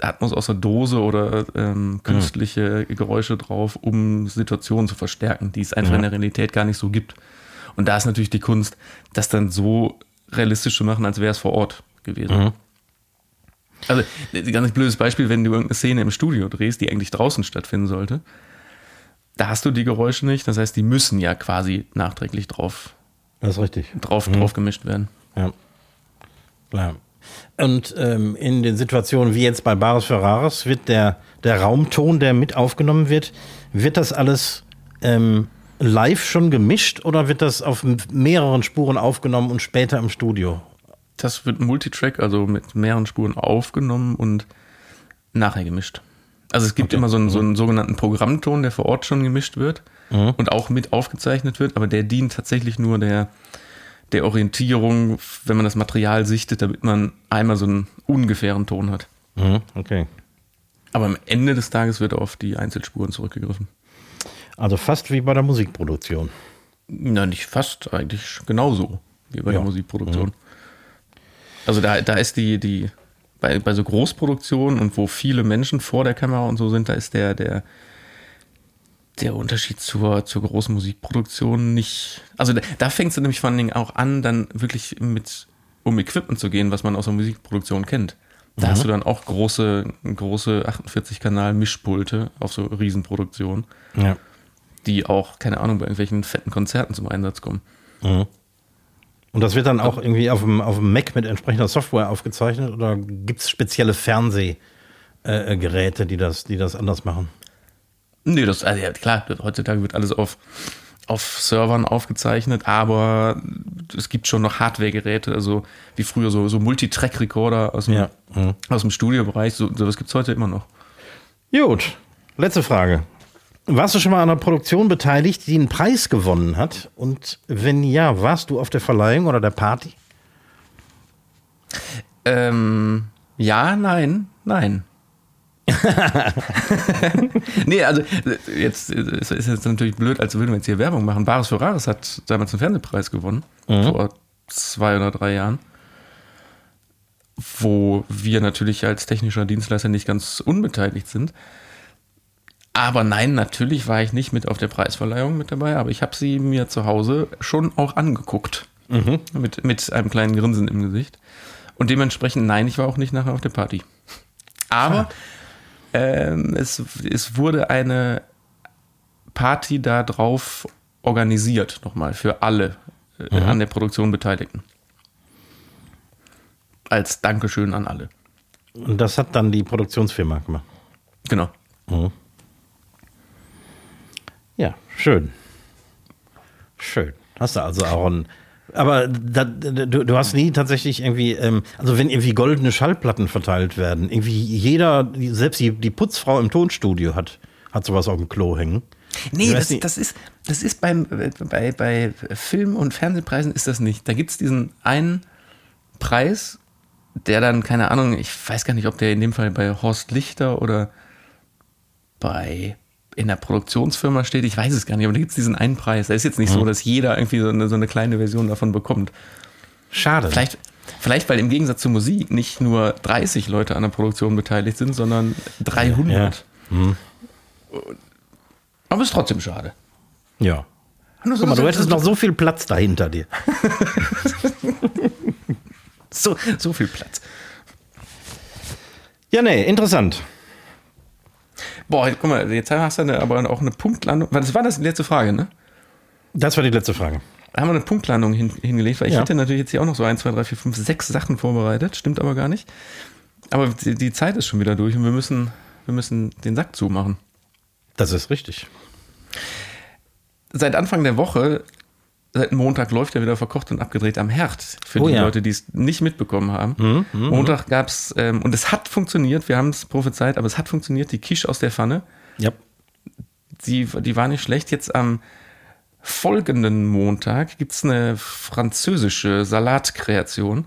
Atmos aus der Dose oder ähm, künstliche Geräusche drauf, um Situationen zu verstärken, die es einfach Ja. in der Realität gar nicht so gibt. Und da ist natürlich die Kunst, das dann so realistisch zu machen, als wäre es vor Ort gewesen. Mhm. Also, ein ganz blödes Beispiel, wenn du irgendeine Szene im Studio drehst, die eigentlich draußen stattfinden sollte, da hast du die Geräusche nicht. Das heißt, die müssen ja quasi nachträglich drauf, Das ist richtig. drauf, drauf gemischt werden. Ja. Klar. Und ähm, in den Situationen wie jetzt bei Baris Ferraris wird der, der Raumton, der mit aufgenommen wird, wird das alles ähm, live schon gemischt oder wird das auf mehreren Spuren aufgenommen und später im Studio? Das wird Multitrack, also mit mehreren Spuren aufgenommen und nachher gemischt. Also es gibt Okay. immer so einen, so einen sogenannten Programmton, der vor Ort schon gemischt wird und auch mit aufgezeichnet wird, aber der dient tatsächlich nur der, der Orientierung, wenn man das Material sichtet, damit man einmal so einen ungefähren Ton hat. Mhm, okay. Aber am Ende des Tages wird auf die Einzelspuren zurückgegriffen. Also fast wie bei der Musikproduktion. Na, nicht fast, eigentlich genauso wie bei Ja. der Musikproduktion. Also da, da ist die, die, bei, bei so Großproduktionen und wo viele Menschen vor der Kamera und so sind, da ist der, der, der Unterschied zur, zur großen Musikproduktion nicht. Also da, da fängst du nämlich vor allen Dingen auch an, dann wirklich mit um Equipment zu gehen, was man aus der Musikproduktion kennt. Da hast du dann auch große, große 48-Kanal-Mischpulte auf so Riesenproduktionen, Ja. die auch, keine Ahnung, bei irgendwelchen fetten Konzerten zum Einsatz kommen. Und das wird dann auch irgendwie auf dem, auf dem Mac mit entsprechender Software aufgezeichnet oder gibt es spezielle Fernsehgeräte, äh, Geräte, die, das, die das anders machen? Nee, das, also ja, klar, heutzutage wird alles auf, auf Servern aufgezeichnet, aber es gibt schon noch Hardware-Geräte, also wie früher so, so Multitrack-Recorder aus dem, Ja. Mhm. aus dem Studiobereich, so, sowas gibt es heute immer noch. Gut, letzte Frage. Warst du schon mal an einer Produktion beteiligt, die einen Preis gewonnen hat? Und wenn ja, warst du auf der Verleihung oder der Party? Ähm, ja, nein, nein. nee, also jetzt ist jetzt natürlich blöd, als würden wir jetzt hier Werbung machen. Baris Ferraris hat damals einen Fernsehpreis gewonnen, vor zwei oder drei Jahren. Wo wir natürlich als technischer Dienstleister nicht ganz unbeteiligt sind. Aber nein, natürlich war ich nicht mit auf der Preisverleihung mit dabei, aber ich habe sie mir zu Hause schon auch angeguckt. Mit, mit einem kleinen Grinsen im Gesicht. Und dementsprechend, nein, ich war auch nicht nachher auf der Party. Aber ähm, es, es wurde eine Party da drauf organisiert, nochmal, für alle äh, an der Produktion Beteiligten. Als Dankeschön an alle. Und das hat dann die Produktionsfirma gemacht. Genau. Ja, schön. Schön. Hast du also auch ein. Aber da, du, du hast nie tatsächlich irgendwie, ähm, also wenn irgendwie goldene Schallplatten verteilt werden, irgendwie jeder, selbst die, die Putzfrau im Tonstudio hat, hat sowas auf dem Klo hängen. Nee, das, das ist, das ist beim, bei, bei Film- und Fernsehpreisen ist das nicht. Da gibt es diesen einen Preis, der dann, keine Ahnung, ich weiß gar nicht, ob der in dem Fall bei Horst Lichter oder bei in der Produktionsfirma steht, ich weiß es gar nicht, aber da gibt es diesen einen Preis. Da ist jetzt nicht so, dass jeder irgendwie so eine, so eine kleine Version davon bekommt. Schade. Vielleicht, vielleicht, weil im Gegensatz zur Musik nicht nur 30 Leute an der Produktion beteiligt sind, sondern 300. Aber ist trotzdem schade. Ja. Guck mal, du hättest noch so viel Platz dahinter dir. so, so viel Platz. Ja, nee, interessant. Boah, guck mal, jetzt hast du eine, aber auch eine Punktlandung. Was war das die letzte Frage, ne? Das war die letzte Frage. Da haben wir eine Punktlandung hin, hingelegt, weil ich Ja. hätte natürlich jetzt hier auch noch so 1, 2, 3, 4, 5, 6 Sachen vorbereitet. Stimmt aber gar nicht. Aber die, die Zeit ist schon wieder durch und wir müssen, wir müssen den Sack zumachen. Das ist richtig. Seit Anfang der Woche, seit Montag läuft ja wieder verkocht und abgedreht am Herd. Für Oh die ja. Leute, die es nicht mitbekommen haben. Montag gab es, ähm, und es hat funktioniert, wir haben es prophezeit, aber es hat funktioniert, die Quiche aus der Pfanne. Ja. die, die war nicht schlecht. Jetzt am folgenden Montag gibt es eine französische Salatkreation,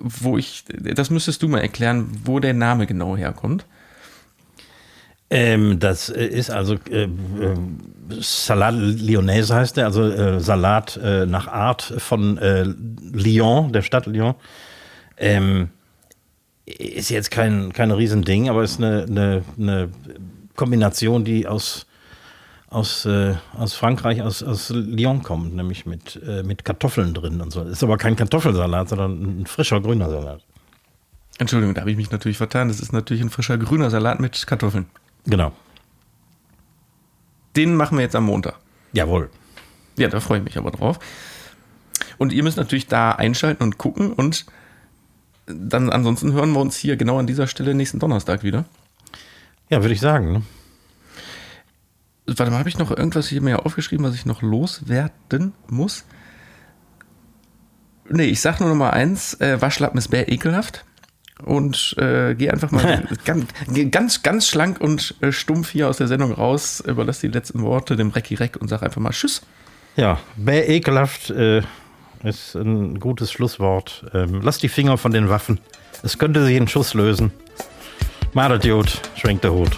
wo ich, das müsstest du mal erklären, wo der Name genau herkommt. Ähm, das äh, ist also äh, äh, Salat Lyonnaise heißt der, also äh, Salat äh, nach Art von äh, Lyon, der Stadt Lyon. Ähm, ist jetzt kein, kein Riesending, aber ist eine, eine, eine Kombination, die aus, aus, äh, aus Frankreich, aus, aus Lyon kommt, nämlich mit, äh, mit Kartoffeln drin und so. Ist aber kein Kartoffelsalat, sondern ein frischer grüner Salat. Entschuldigung, da habe ich mich natürlich vertan. Das ist natürlich ein frischer grüner Salat mit Kartoffeln. Genau. Den machen wir jetzt am Montag. Jawohl. Ja, da freue ich mich aber drauf. Und ihr müsst natürlich da einschalten und gucken und dann ansonsten hören wir uns hier genau an dieser Stelle nächsten Donnerstag wieder. Ja, würde ich sagen. Ne? Warte mal, habe ich noch irgendwas hier mir aufgeschrieben, was ich noch loswerden muss? Nee, ich sag nur noch mal eins, äh, Waschlappen ist bär ekelhaft. Und äh, geh einfach mal ganz, ganz, ganz schlank und äh, stumpf hier aus der Sendung raus, überlass die letzten Worte dem Recki Reck und sag einfach mal Tschüss. Ja, bär ekelhaft äh, ist ein gutes Schlusswort. Ähm, lass die Finger von den Waffen. Es könnte sich einen Schuss lösen. Madet gut, schwenkt der Hut.